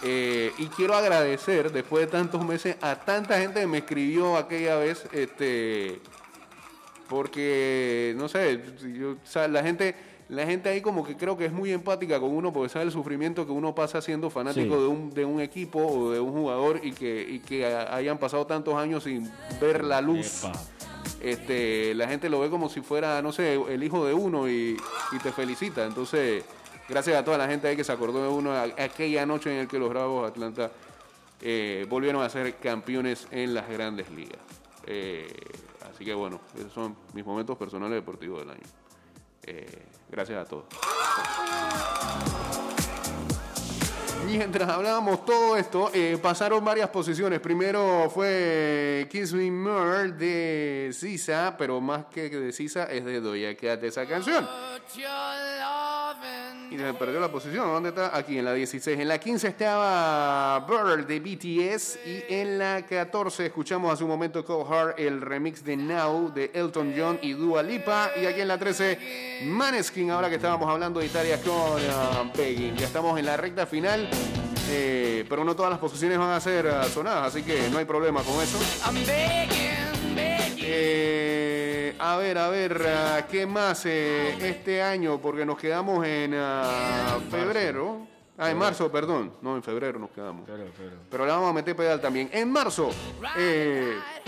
Eh, y quiero agradecer, después de tantos meses, a tanta gente que me escribió aquella vez, este, porque, no sé, yo- o sea, la gente, la gente ahí como que creo que es muy empática con uno porque sabe el sufrimiento que uno pasa siendo fanático Sí. de, un, de un equipo o de un jugador y que, y que hayan pasado tantos años sin ver la luz. Epa. Este, la gente lo ve como si fuera, no sé, el hijo de uno y, y te felicita. Entonces, gracias a toda la gente ahí que se acordó de uno a- aquella noche en la que los Bravos Atlanta eh, volvieron a ser campeones en las grandes ligas. Eh, así que bueno, esos son mis momentos personales deportivos del año. Eh, gracias a todos. Mientras hablábamos todo esto, eh, pasaron varias posiciones. Primero fue Kiss Me More de Sisa, pero más que de Sisa es de Doja Cat esa canción. Y se perdió la posición. ¿Dónde está? Aquí en la 16. En la 15 estaba Bird de BTS. Y en la 14 escuchamos hace un momento Cold Heart, el remix de Now de Elton John y Dua Lipa. Y aquí en la 13, Maneskin. Ahora que estábamos hablando de Italia con uh, Ya estamos en la recta final. Eh, pero no todas las posiciones van a ser uh, sonadas, así que no hay problema con eso. Eh, a ver, a ver, uh, ¿qué más eh, este año? Porque nos quedamos en febrero. Ah, en marzo, perdón. No, en febrero nos quedamos. Pero, le vamos a meter pedal también. En marzo,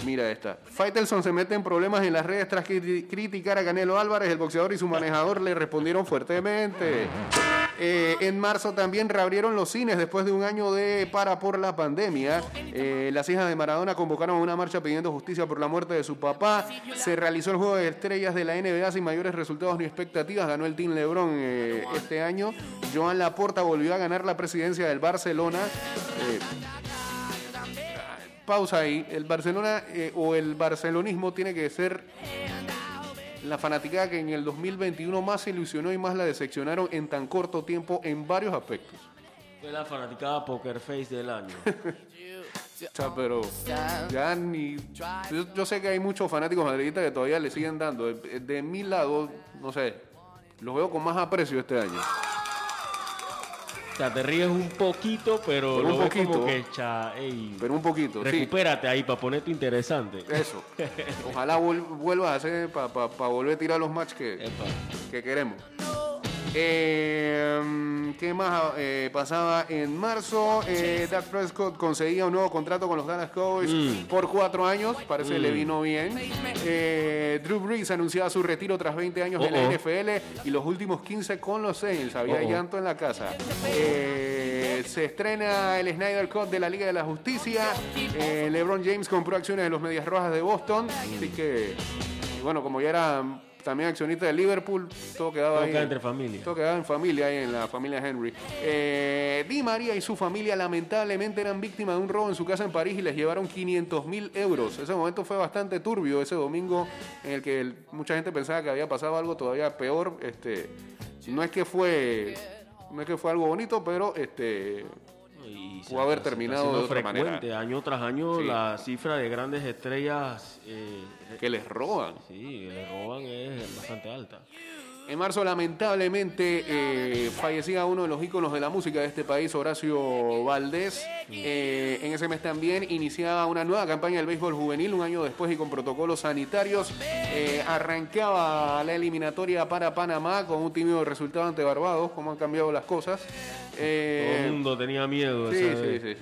mira esta. Faitelson se mete en problemas en las redes tras criticar a Canelo Álvarez. El boxeador y su manejador le respondieron fuertemente. Eh, en marzo también reabrieron los cines después de un año de para por la pandemia. Eh, las hijas de Maradona convocaron una marcha pidiendo justicia por la muerte de su papá. Se realizó el juego de estrellas de la NBA sin mayores resultados ni expectativas. Ganó el Team Lebron eh, este año. Joan Laporta volvió a ganar la presidencia del Barcelona pausa ahí. El Barcelona o el barcelonismo tiene que ser la fanaticada que en el 2021 más se ilusionó y más la decepcionaron en tan corto tiempo en varios aspectos. Fue la fanaticada Poker Face del año. o sea, pero ya ni. Yo, sé que hay muchos fanáticos madridistas que todavía le siguen dando. De, de mi lado, no sé, los veo con más aprecio este año. O sea, te ríes un poquito, pero, un poquito, como que pero un poquito, recupérate ahí para ponerte interesante. Eso. Ojalá vuelvas a hacer para volver a tirar los matches que, que queremos. Eh, ¿Qué más eh, pasaba en marzo? Eh, Dak Prescott conseguía un nuevo contrato con los Dallas Cowboys mm. por cuatro años. Parece que le mm. vino bien. Eh, Drew Brees anunciaba su retiro tras 20 años en la NFL y los últimos 15 con los Saints. Había llanto en la casa. se estrena el Snyder Cut de la Liga de la Justicia. LeBron James compró acciones de los Medias Rojas de Boston. Así que, bueno, como ya era también accionista de Liverpool, todo quedaba todo ahí. entre familia. Todo quedaba en familia, ahí en la familia Henry. Eh, Di María y su familia lamentablemente eran víctimas de un robo en su casa en París y les llevaron 500 mil euros. Ese momento fue bastante turbio, ese domingo en el que mucha gente pensaba que había pasado algo todavía peor. Este, no es que fue, no es que fue algo bonito, pero este, pudo haber terminado de otra manera. Año tras año la cifra de grandes estrellas eh, que les roban. Sí, les roban es bastante alta. En marzo, lamentablemente, eh, fallecía uno de los íconos de la música de este país, Horacio Valdés. Eh, en ese mes también iniciaba una nueva campaña del béisbol juvenil, un año después y con protocolos sanitarios. Eh, arrancaba la eliminatoria para Panamá con un tímido resultado ante Barbados, cómo han cambiado las cosas. Todo el mundo tenía miedo. sí, sí, sí.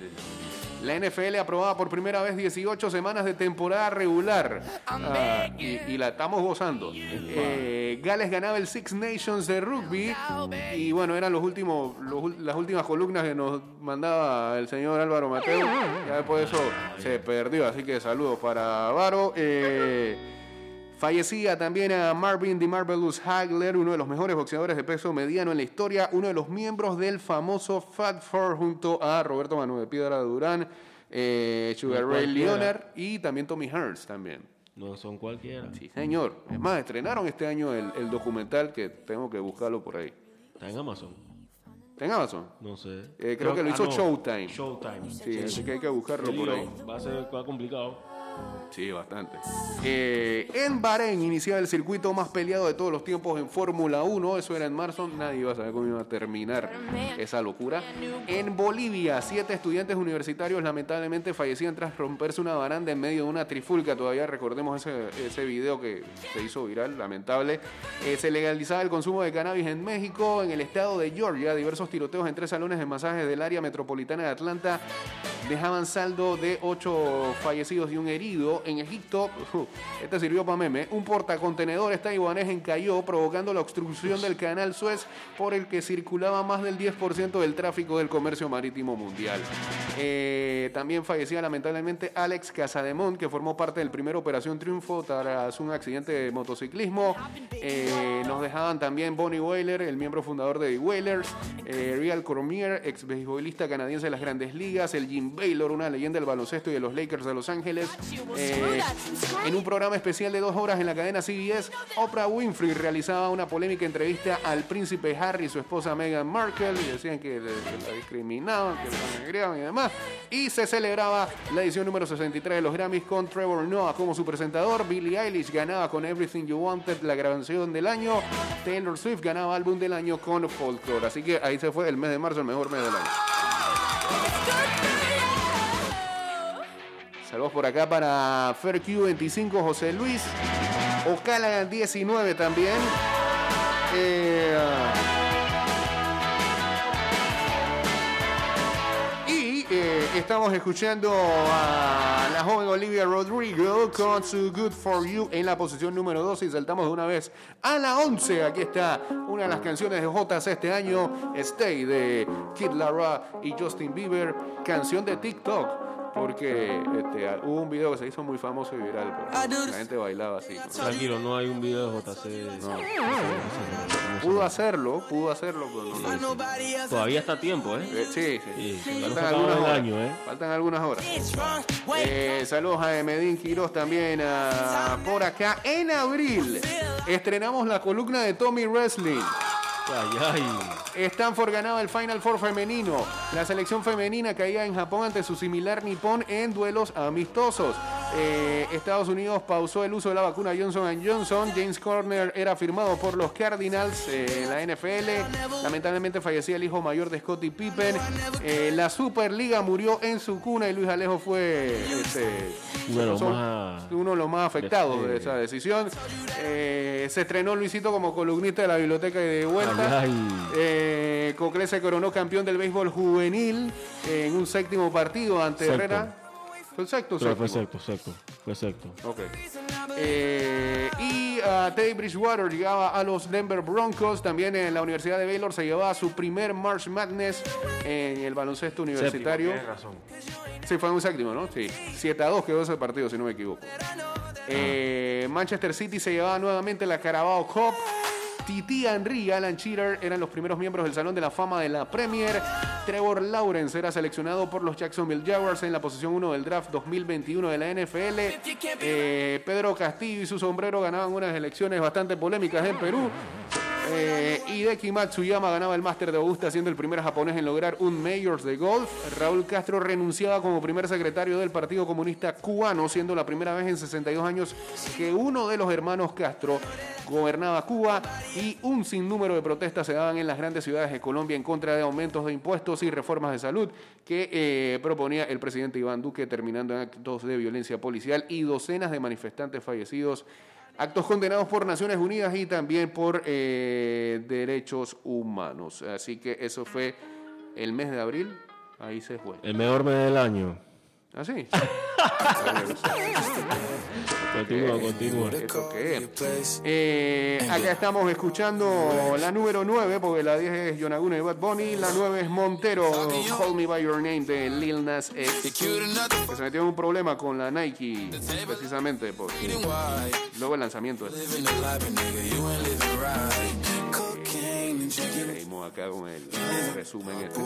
La NFL aprobaba por primera vez 18 semanas de temporada regular ah, y, la estamos gozando. Eh, Gales ganaba el Six Nations de rugby y bueno, eran los últimos, las últimas columnas que nos mandaba el señor Álvaro Mateo. Ya después de eso se perdió, así que saludos para Álvaro. Eh, Fallecía también a Marvin The Marvelous Hagler, uno de los mejores boxeadores de peso mediano en la historia, uno de los miembros del famoso Fat Four junto a Roberto Manuel de Piedra Durán, eh, Sugar Ray Leonard y también Tommy Hearns también. No son cualquiera. Sí, señor. Es más, estrenaron este año el, documental que tengo que buscarlo por ahí. Está en Amazon. ¿Está en Amazon? No sé. Eh, creo, que lo hizo ah, Showtime. Showtime. Sí, así que hay que buscarlo por ahí. Va a ser complicado. Sí, bastante. Eh, en Bahrein iniciaba el circuito más peleado de todos los tiempos en Fórmula 1. Eso era en marzo. Nadie iba a saber cómo iba a terminar esa locura. En Bolivia, siete estudiantes universitarios lamentablemente fallecían tras romperse una baranda en medio de una trifulca. Todavía recordemos ese, ese video que se hizo viral, lamentable. Eh, se legalizaba el consumo de cannabis en México. En el estado de Georgia, diversos tiroteos en tres salones de masajes del área metropolitana de Atlanta dejaban saldo de 8 fallecidos y un herido. En Egipto, este sirvió para meme, un portacontenedores taiwanés encalló provocando la obstrucción del canal Suez por el que circulaba más del 10% del tráfico del comercio marítimo mundial. Eh, también fallecía lamentablemente Alex Casademont, que formó parte del primer Operación Triunfo tras un accidente de motociclismo. Eh, nos dejaban también Bonnie Whaler, el miembro fundador de The Whalers, eh, Real Cormier, ex beisbolista canadiense de las grandes ligas, el Jim Baylor, una leyenda del baloncesto y de los Lakers de Los Ángeles. en un programa especial de dos horas en la cadena CBS, Oprah Winfrey realizaba una polémica entrevista al príncipe Harry y su esposa Meghan Markle y decían que, la discriminaban, que la negreaban y demás. Y se celebraba la edición número 63 de los Grammys con Trevor Noah como su presentador. Billie Eilish ganaba con Everything You Wanted la grabación del año. Taylor Swift ganaba álbum del año con Folklore. Así que ahí se fue el mes de marzo, el mejor mes del año. Saludos por acá para FerQ25, José Luis. Ocala 19 también. Eh, y eh, estamos escuchando a la joven Olivia Rodrigo con su Good For You en la posición número 12 y saltamos de una vez a la 11. Aquí está una de las canciones de JC este año, Stay de Kid Lara y Justin Bieber, canción de TikTok porque este, hubo un video que se hizo muy famoso y viral. la gente bailaba así. Tranquilo, no hay un video de JC. Pudo hacerlo, pudo hacerlo, pero no Todavía está a tiempo, ¿eh? eh sí, sí. Faltan, algunas horas, año, ¿eh? Faltan algunas horas. Eh, saludos a Medín Quiroz también ah, por acá. En abril estrenamos la columna de Tommy Wrestling. Stanford ganaba el Final Four femenino. La selección femenina caía en Japón ante su similar nipón en duelos amistosos. Eh, Estados Unidos pausó el uso de la vacuna Johnson Johnson. James Corner era firmado por los Cardinals en la NFL. Lamentablemente fallecía el hijo mayor de Scottie Pippen. Eh, la Superliga murió en su cuna y Luis Alejo fue este, uno, de los más afectados de esa decisión. Eh, se estrenó Luisito como columnista de la biblioteca y de vuelta. Eh, Cocle se coronó campeón del béisbol juvenil en un séptimo partido ante Herrera. ¿Fue sexto Fue sexto, sexto. Fue sexto. Ok. Eh, y uh, Teddy Bridgewater llegaba a los Denver Broncos. También en la Universidad de Baylor se llevaba su primer March Madness en el baloncesto universitario. Séptimo, razón. Sí, fue un séptimo, ¿no? Sí. 7 a 2 quedó ese partido, si no me equivoco. Eh, Manchester City se llevaba nuevamente la Carabao Cup. Titi Henry y Alan Cheater eran los primeros miembros del Salón de la Fama de la Premier. Trevor Lawrence era seleccionado por los Jacksonville Jaguars en la posición 1 del draft 2021 de la NFL. Eh, Pedro Castillo y su sombrero ganaban unas elecciones bastante polémicas en Perú. Eh, Hideki Matsuyama ganaba el Máster de Augusta siendo el primer japonés en lograr un Majors de golf. Raúl Castro renunciaba como primer secretario del Partido Comunista Cubano, siendo la primera vez en 62 años que uno de los hermanos Castro gobernaba Cuba y un sinnúmero de protestas se daban en las grandes ciudades de Colombia en contra de aumentos de impuestos y reformas de salud que eh, proponía el presidente Iván Duque, terminando en actos de violencia policial y docenas de manifestantes fallecidos actos condenados por Naciones Unidas y también por eh, derechos humanos. Así que eso fue el mes de abril, ahí se fue. El mejor mes del año. ¿Ah, sí? continúa, continúa. Eh, acá estamos escuchando la número 9, porque la 10 es Yonaguna y Bad Bunny, la 9 es Montero, Call Me By Your Name de Lil Nas X, que se metió en un problema con la Nike, precisamente, por luego el lanzamiento. Seguimos acá con el resumen este.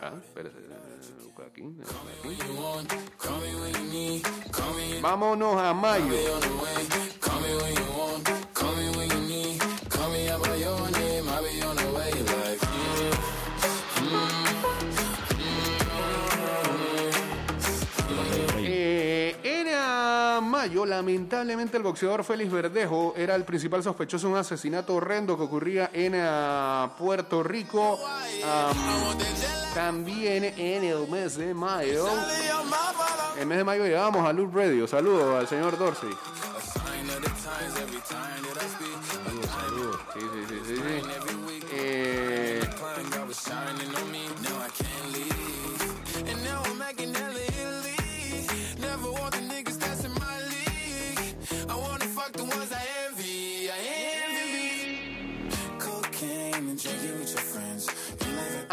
Ah, Vámonos a mayo. Lamentablemente el boxeador Félix Verdejo era el principal sospechoso de un asesinato horrendo que ocurría en ah, Puerto Rico. también en el mes de mayo. En el mes de mayo llegábamos a Luz Radio. Saludos al señor Dorsey. Sí, sí, sí, sí. sí.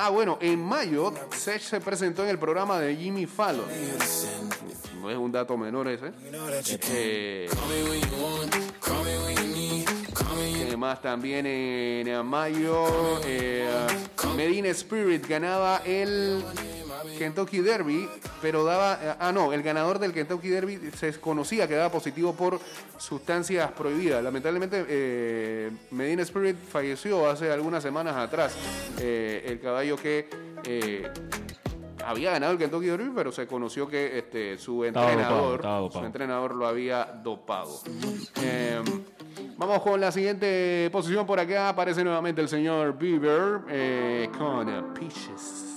Ah, bueno, en mayo Sech se presentó en el programa de Jimmy Fallon. No es un dato menor ese. Eh, además también en mayo eh, Medina Spirit ganaba el Kentucky Derby, pero daba, ah no, el ganador del Kentucky Derby se conocía que daba positivo por sustancias prohibidas. Lamentablemente eh, Medina Spirit falleció hace algunas semanas atrás. Eh, el caballo que eh, había ganado el Kentucky Derby, pero se conoció que este, su entrenador, su entrenador lo había dopado. Em, vamos con la siguiente posición por acá. Aparece nuevamente el señor Bieber con Peaches.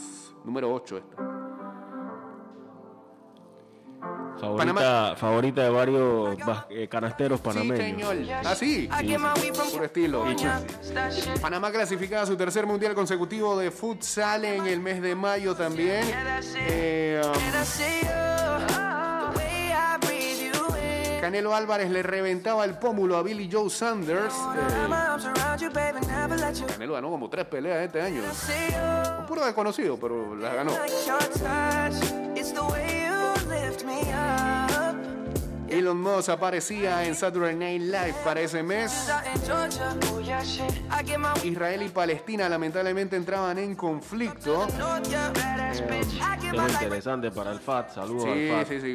Número 8 esta. Favorita, favorita de varios eh, canasteros panameños. Sí, señor. Ah, sí. Por estilo. Panamá clasificada a su tercer mundial consecutivo de futsal en el mes de mayo también. Eh, um, Canelo Álvarez le reventaba el pómulo a Billy Joe Sanders. Eh, Canelo ganó como tres peleas este año. Un puro desconocido, pero las ganó. Elon Musk aparecía en Saturday Night Live para ese mes. Israel y Palestina lamentablemente entraban en conflicto. Eh, interesante para el FAT. Saludos sí, al FAT. Sí, sí,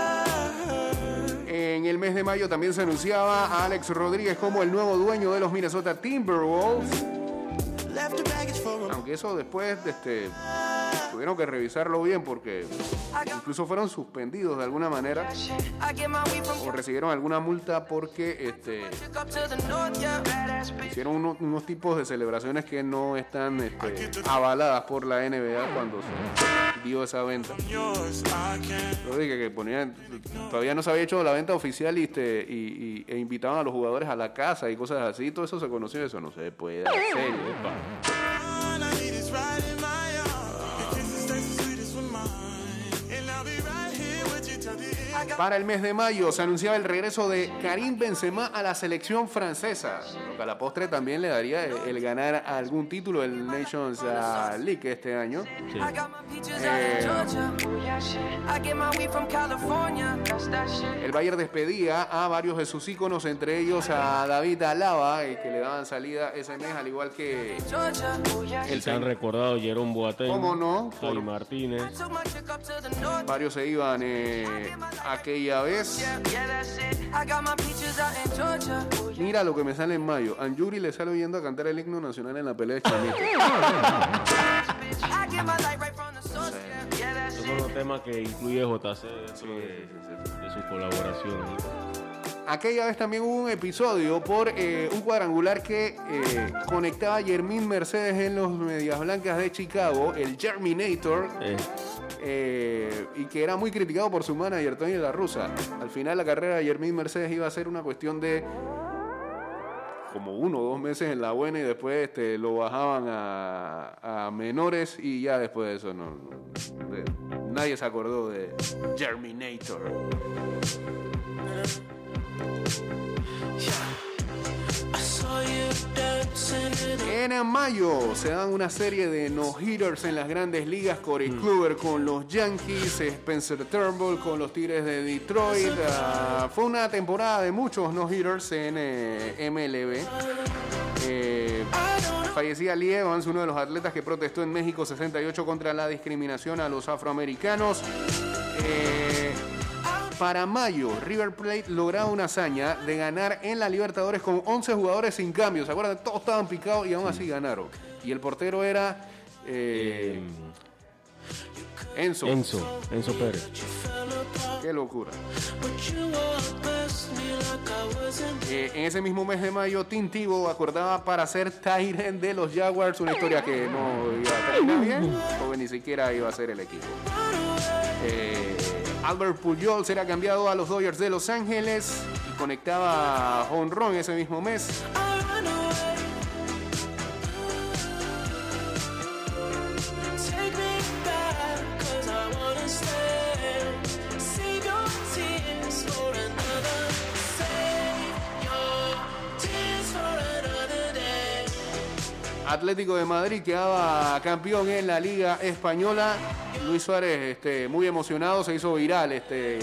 En el mes de mayo también se anunciaba a Alex Rodríguez como el nuevo dueño de los Minnesota Timberwolves. Aunque eso después este, tuvieron que revisarlo bien porque incluso fueron suspendidos de alguna manera o recibieron alguna multa porque este, hicieron unos, tipos de celebraciones que no están este, avaladas por la NBA cuando se dio esa venta. Lo dije que ponían, todavía no se había hecho la venta oficial y, este, y, e invitaban a los jugadores a la casa y cosas así, todo eso se conoció, eso no se puede hacer. All I need is right Para el mes de mayo se anunciaba el regreso de Karim Benzema a la selección francesa, lo que a la postre también le daría el, ganar algún título del Nations League este año. Eh, el Bayern despedía a varios de sus íconos, entre ellos a David Alaba, que le daban salida ese mes, al igual que el se han recordado Jerome Boateng, ¿Cómo no? Martínez. Varios se iban eh, aquella vez. Mira lo que me sale en mayo. Anjuri le sale oyendo a cantar el himno nacional en la pelea de Chanito. Esos son los temas que incluye JC de, su colaboración. Aquella vez también hubo un episodio por eh, un cuadrangular que eh, conectaba a Jermín Mercedes en los Medias Blancas de Chicago, el Germinator. Eh. Y que era muy criticado por su manager Tony La Rusa. Al final la carrera de Jermín Mercedes iba a ser una cuestión de como uno o dos meses en la buena y después este, lo bajaban a, menores y ya después de eso no, nadie se acordó de Germinator. En mayo se dan una serie de no-hitters en las grandes ligas. Corey mm. Kluber con los Yankees, Spencer Turnbull con los Tigres de Detroit. Ah, fue una temporada de muchos no-hitters en eh, MLB. Eh, fallecía Lee Evans, uno de los atletas que protestó en México 68 contra la discriminación a los afroamericanos. Eh, para mayo, River Plate lograba una hazaña de ganar en la Libertadores con 11 jugadores sin cambio. ¿Se acuerdan? Todos estaban picados y aún así ganaron. Y el portero era eh, Enzo. Enzo, Enzo Pérez. Qué locura. Eh, en ese mismo mes de mayo, Tim Tebow acordaba para ser Tyrant de los Jaguars, una historia que no iba a terminar bien, o ni siquiera iba a ser el equipo. Eh, Albert Pujol será cambiado a los Dodgers de Los Ángeles y conectaba a Ron ese mismo mes. Atlético de Madrid quedaba campeón en la Liga Española. Luis Suárez, este, muy emocionado, se hizo viral este,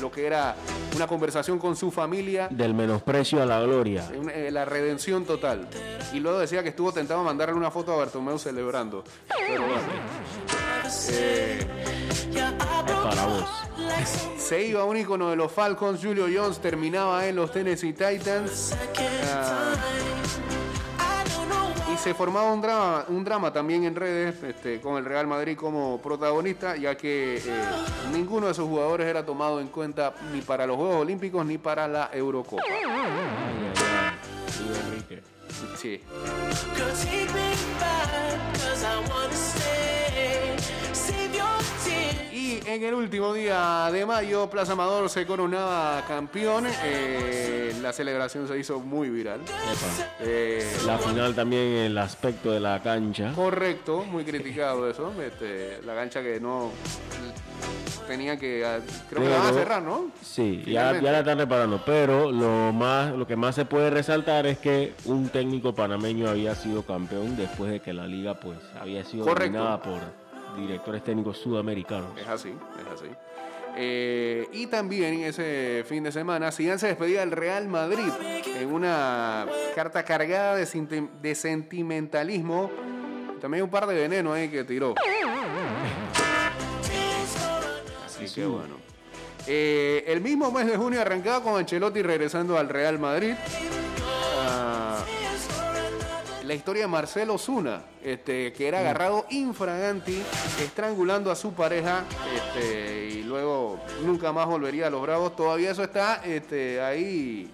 lo que era una conversación con su familia. Del menosprecio a la gloria. Eh, la redención total. Y luego decía que estuvo tentado a mandarle una foto a Bartomeu celebrando. Pero bueno. Eh, para vos. Se iba un icono de los Falcons, Julio Jones terminaba en los Tennessee Titans. Ah, se formaba un drama, un drama también en redes este, con el Real Madrid como protagonista, ya que eh, ninguno de sus jugadores era tomado en cuenta ni para los Juegos Olímpicos ni para la Eurocopa. Sí. En el último día de mayo, Plaza Amador se coronaba campeón. Eh, la celebración se hizo muy viral. Eh, la final también, el aspecto de la cancha. Correcto, muy criticado eso. Este, la cancha que no tenía que ah, creo que la van a cerrar, ¿no? Sí, ya, ya, la están reparando, pero lo más lo que más se puede resaltar es que un técnico panameño había sido campeón después de que la liga pues había sido dominada por directores técnicos sudamericanos. Es así, es así. Eh, y también ese fin de semana, Zidane se despedía del Real Madrid en una carta cargada de, de sentimentalismo. También un par de veneno ahí que tiró. Así que bueno. Eh, el mismo mes de junio arrancaba con Ancelotti regresando al Real Madrid la historia de Marcelo Zuna, este, que era mm. agarrado infraganti, estrangulando a su pareja, este, y luego nunca más volvería a los Bravos. Todavía eso está este, ahí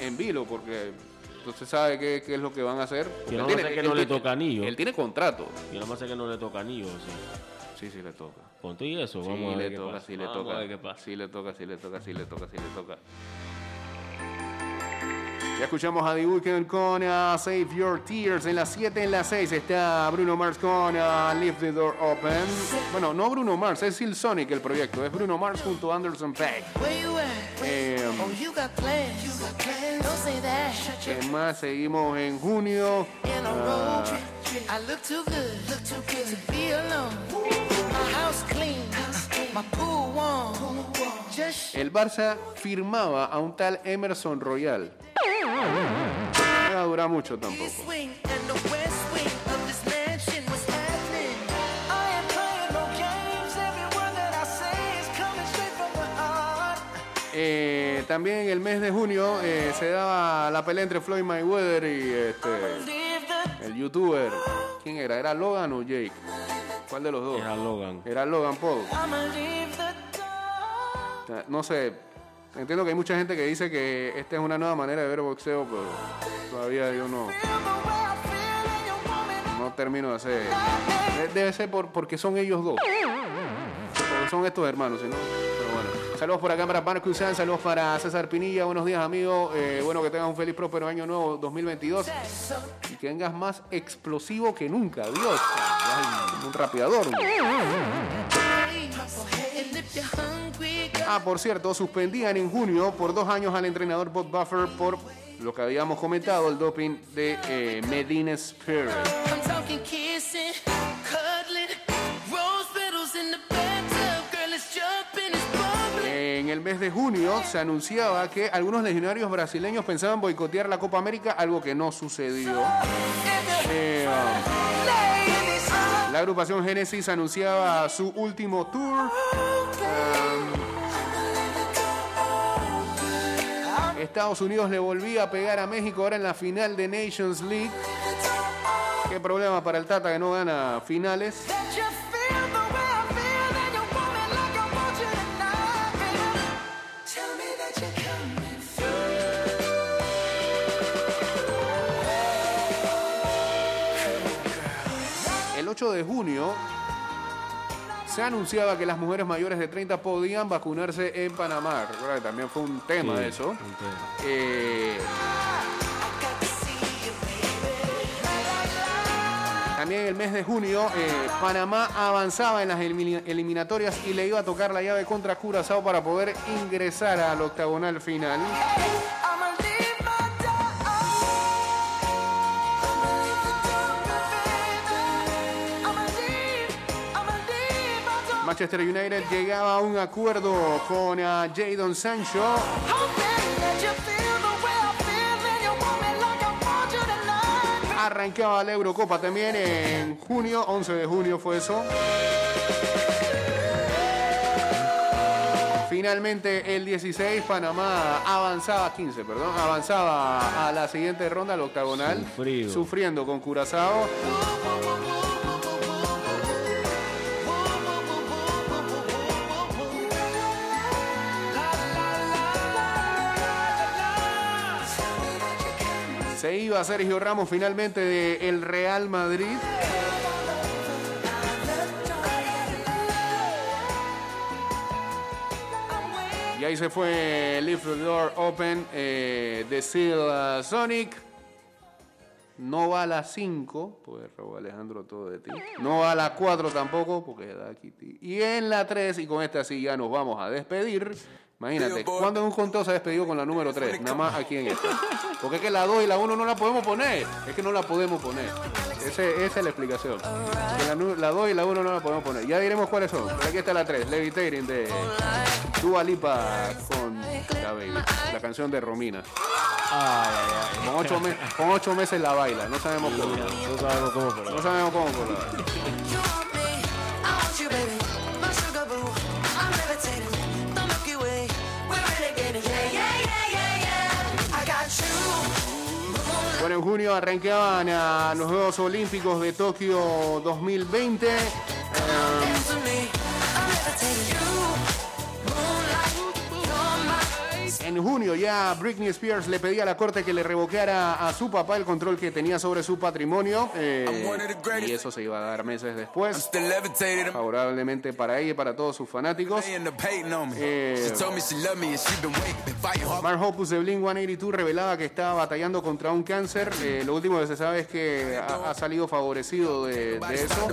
en vilo, porque usted sabe qué, es lo que van a hacer. Y no tiene, que no le toca anillo. Él tiene contrato. Y nada más sé que no le toca anillo. Sí, sí le toca. Con y eso, vamos a ver. Le toca, sí le toca. Sí le toca, sí le toca, sí le toca, sí le toca. Ya escuchamos a The Weeknd con uh, Save Your Tears. En las 7, en las 6 está Bruno Mars con uh, Leave the Door Open. Bueno, no Bruno Mars, es Sil Sonic el proyecto. Es Bruno Mars junto a Anderson Paak. Eh, ¿Qué más? Seguimos en junio. Uh, el Barça firmaba a un tal Emerson Royal. No va a durar mucho tampoco. Eh, también en el mes de junio eh, se daba la pelea entre Floyd Mayweather y este, el youtuber. ¿Quién era? ¿Era Logan o Jake? ¿Cuál de los dos? Era Logan. Era Logan Paul. No sé, entiendo que hay mucha gente que dice que esta es una nueva manera de ver boxeo, pero todavía yo no. No termino de hacer. Debe ser por, porque son ellos dos. Porque son estos hermanos, ¿no? Pero bueno. Saludos por acá para Marco San, saludos para César Pinilla, buenos días amigos, eh, bueno que tengas un feliz próspero año nuevo 2022 y que vengas más explosivo que nunca, Dios, un rapeador. Ah, por cierto, suspendían en junio por dos años al entrenador Bob Buffer por lo que habíamos comentado, el doping de eh, Medina Spirit. En el mes de junio se anunciaba que algunos legionarios brasileños pensaban boicotear la Copa América, algo que no sucedió. Eh, la agrupación Genesis anunciaba su último tour. Eh, Estados Unidos le volvía a pegar a México ahora en la final de Nations League. Qué problema para el Tata que no gana finales. El 8 de junio se anunciaba que las mujeres mayores de 30 podían vacunarse en Panamá. Recuerda que también fue un tema Sí, eso. un tema. Eh, también el mes de junio, eh, Panamá avanzaba en las elimina- eliminatorias y le iba a tocar la llave contra Curazao para poder ingresar al octagonal final. Manchester United llegaba a un acuerdo con Jadon Sancho. Arrancaba la Eurocopa también en junio, 11 de junio fue eso. Finalmente el 16 Panamá avanzaba, 15, perdón, avanzaba a la siguiente ronda, al octagonal, Sufrido. sufriendo con Curazao. Se iba Sergio Ramos finalmente del Real Madrid. Y ahí se fue Leave the Door Open eh, de Seal Sonic. No va a la 5, porque robó Alejandro todo de ti. No va a la 4 tampoco, porque da Kitty. Y en la 3, y con esta sí ya nos vamos a despedir. Imagínate, ¿cuándo en un conteo se ha despedido con la número 3? Nada más aquí en esta. Porque es que la 2 y la 1 no la podemos poner. Es que no la podemos poner. Ese- esa es la explicación. Que la, la 2 y la 1 no la podemos poner. Ya diremos cuáles son. Pero aquí está la 3, Levitating de Dua Lipa con la Baby. La canción de Romina. Ay, ay, ay. Con ocho, me- con ocho meses la baila. No sabemos cómo. No sabemos cómo No sabemos cómo. Bueno, en junio arrancaban a los Juegos Olímpicos de Tokio 2020. Eh, en junio ya Britney Spears le pedía a la corte que le revocara a su papá el control que tenía sobre su patrimonio. eh, y eso se iba a dar meses después. Favorablemente para ella y para todos sus fanáticos. Eh. Mark Hoppus de Blink 182 revelaba que estaba batallando contra un cáncer. Eh, lo último que se sabe es que ha, ha salido favorecido de, de eso.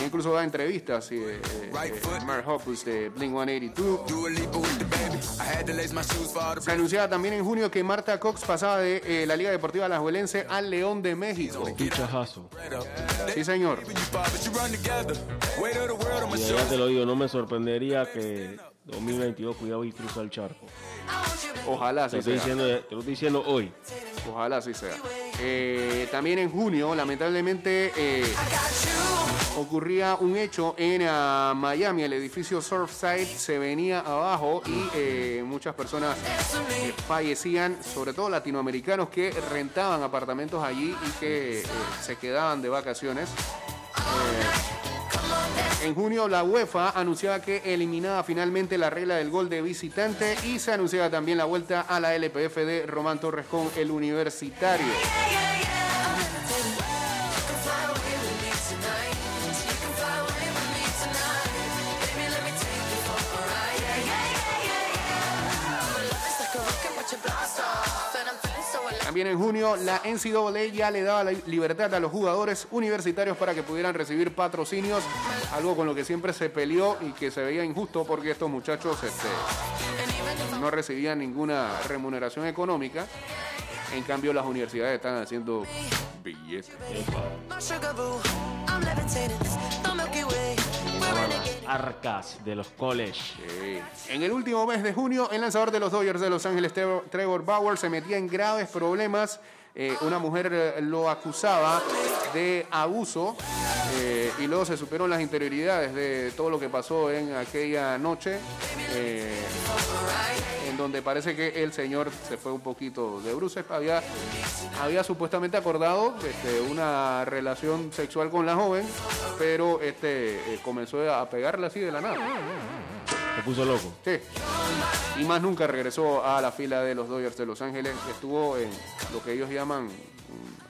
E incluso da entrevistas. eh, Mark Hoppus de Blink 182. Se anunciaba también en junio que Marta Cox pasaba de eh, la Liga Deportiva Alajuelense al León de México. Up. Sí, señor. Y ya te lo digo, no me sorprendería que 2022 cuidado y cruza el charco. Ojalá Te estoy sea. diciendo, te lo estoy diciendo hoy. Ojalá así sea. Eh, también en junio, lamentablemente, eh, ocurría un hecho en ah, Miami. El edificio Surfside se venía abajo y eh, muchas personas fallecían, sobre todo latinoamericanos que rentaban apartamentos allí y que se quedaban de vacaciones. En junio la UEFA anunciaba que eliminaba finalmente la regla del gol de visitante y se anunciaba también la vuelta a la LPF de Román Torres con el universitario. También en junio la NCAA ya le daba la libertad a los jugadores universitarios para que pudieran recibir patrocinios, algo con lo que siempre se peleó y que se veía injusto porque estos muchachos este, no recibían ninguna remuneración económica. En cambio las universidades están haciendo billetes. Arcas de los college. En el último mes de junio, el lanzador de los Dodgers de Los Ángeles, Trevor, Bauer, se metía en graves problemas. Eh, una mujer eh, lo acusaba de abuso eh, y luego se supieron las interioridades de todo lo que pasó en aquella noche, donde parece que el señor se fue un poquito de bruces. Había, había supuestamente acordado este, una relación sexual con la joven, pero este, eh, comenzó a pegarle así de la nada. Se puso loco. Sí. Y más nunca regresó a la fila de los Dodgers de Los Ángeles. Estuvo en lo que ellos llaman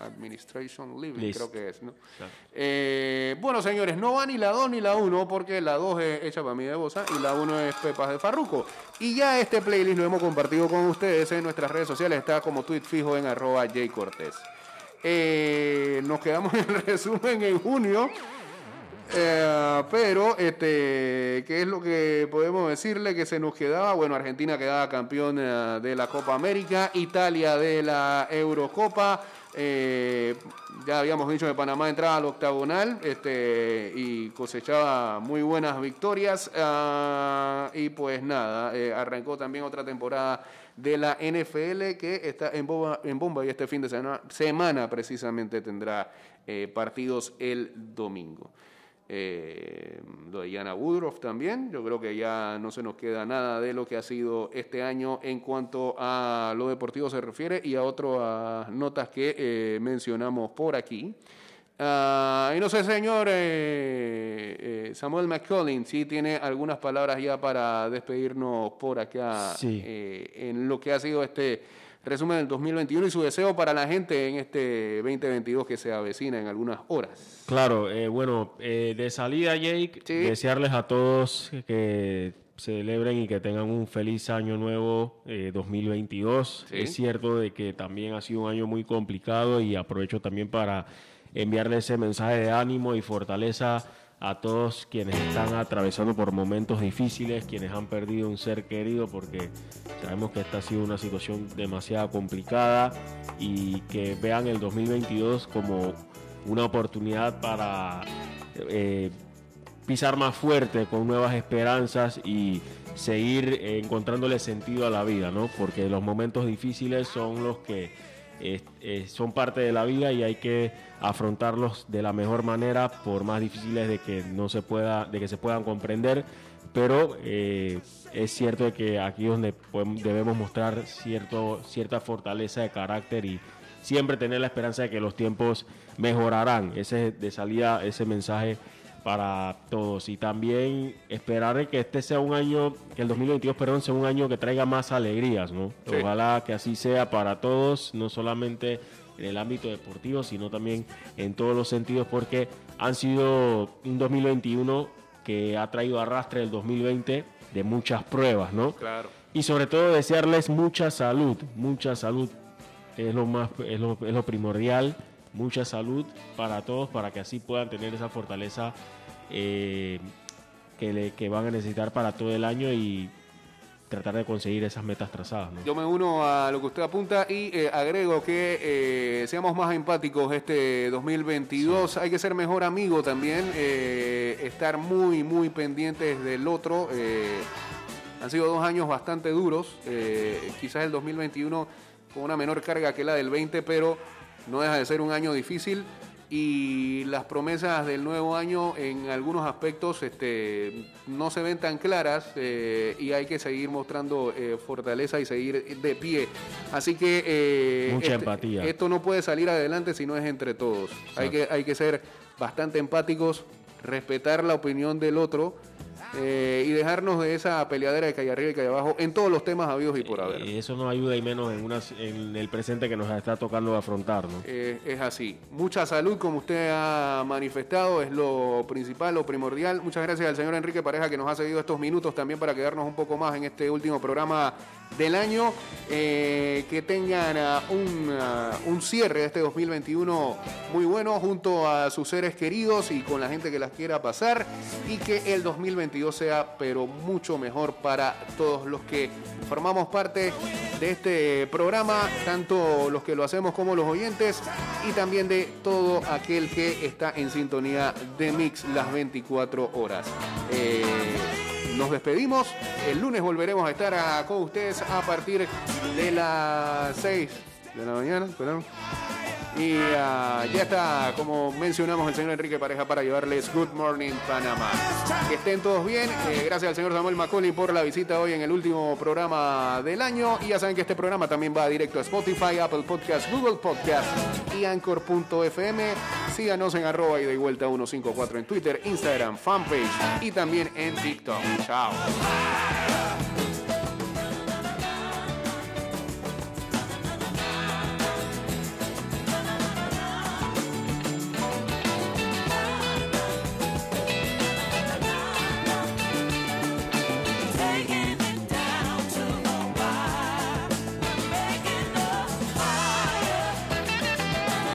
Administration Living, List. creo que es, ¿no? Claro. Eh, bueno, señores, no va ni la 2 ni la 1 porque la 2 es hecha para mí de Bosa y la 1 es Pepas de Farruco. Y ya este playlist lo hemos compartido con ustedes en nuestras redes sociales. Está como tweet fijo en arroba jcortés. Eh, nos quedamos en el resumen en junio. Eh, pero, este, ¿qué es lo que podemos decirle que se nos quedaba? Bueno, Argentina quedaba campeón eh, de la Copa América, Italia de la Eurocopa. Eh, ya habíamos dicho que Panamá entraba al octagonal este, y cosechaba muy buenas victorias. ah, y pues nada, eh, arrancó también otra temporada de la NFL que está en bomba, y este fin de semana, semana precisamente tendrá eh, partidos el domingo. Eh, lo de Yana Woodruff también. Yo creo que ya no se nos queda nada de lo que ha sido este año en cuanto a lo deportivo se refiere y a otras notas que eh, mencionamos por aquí. Ah, y no sé, señor eh, eh, Samuel McCollin, si tiene algunas palabras ya para despedirnos por acá Sí. eh, en lo que ha sido este resumen del 2021 y su deseo para la gente en este 2022 que se avecina en algunas horas. Claro, eh, bueno, eh, de salida, Jake, Sí. desearles a todos que celebren y que tengan un feliz año nuevo eh, 2022. Sí. Es cierto de que también ha sido un año muy complicado y aprovecho también para enviarle ese mensaje de ánimo y fortaleza a todos quienes están atravesando por momentos difíciles, quienes han perdido un ser querido, porque sabemos que esta ha sido una situación demasiado complicada y que vean el 2022 como una oportunidad para eh, pisar más fuerte con nuevas esperanzas y seguir encontrándole sentido a la vida, ¿no? Porque los momentos difíciles son los que son parte de la vida y hay que afrontarlos de la mejor manera, por más difíciles de que no se pueda, de que se puedan comprender. Pero eh, es cierto que aquí es donde debemos mostrar cierto, cierta fortaleza de carácter y siempre tener la esperanza de que los tiempos mejorarán. Ese es de salida, ese mensaje para todos. Y también esperar que este sea un año, que el 2022, perdón, sea un año que traiga más alegrías, ¿no? Sí. Ojalá que así sea para todos, no solamente en el ámbito deportivo, sino también en todos los sentidos, porque han sido un 2021 que ha traído arrastre el 2020 de muchas pruebas, ¿no? Claro. Y sobre todo desearles mucha salud, mucha salud es lo más es lo, es lo primordial, mucha salud para todos para que así puedan tener esa fortaleza eh, que, le- que van a necesitar para todo el año y tratar de conseguir esas metas trazadas. ¿no? Yo me uno a lo que usted apunta y eh, agrego que eh, seamos más empáticos este 2022. Hay que ser mejor amigo también, eh, estar muy, muy pendientes del otro. han sido dos años bastante duros. quizás el 2021 con una menor carga que la del 20, pero no deja de ser un año difícil. Y las promesas del nuevo año en algunos aspectos este, no se ven tan claras eh, y hay que seguir mostrando eh, fortaleza y seguir de pie. Así que eh, Mucha este- empatía. esto no puede salir adelante si no es entre todos. Hay que, hay que ser bastante empáticos, respetar la opinión del otro eh, y dejarnos de esa peleadera de calle arriba y calle abajo en todos los temas habidos y por haber. Eh, eso nos ayuda y menos en, unas, en el presente que nos está tocando afrontar. ¿no? Eh, es así. Mucha salud, como usted ha manifestado, es lo principal, lo primordial. Muchas gracias al señor Enrique Pareja que nos ha seguido estos minutos también para quedarnos un poco más en este último programa del año. Eh, que tengan ah, un, ah, un cierre de este 2021 muy bueno junto a sus seres queridos y con la gente que las quiera pasar. Y que el 2022 sea, pero mucho mejor para todos los que formamos parte de este programa, tanto los que lo hacemos como los oyentes y también de todo aquel que está en sintonía de Mix las 24 horas. Eh, nos despedimos. El lunes volveremos a estar con ustedes a partir de las 6 de la mañana. perdón. Y ah, ya está, como mencionamos, el señor Enrique Pareja para llevarles Good Morning Panamá. Que estén todos bien. Eh, gracias al señor Samuel Macaulay por la visita hoy en el último programa del año. Y ya saben que este programa también va directo a Spotify, Apple Podcast, Google Podcast y Anchor.fm. Síganos en arroba y de vuelta 154 en Twitter, Instagram, fanpage y también en TikTok. Chao.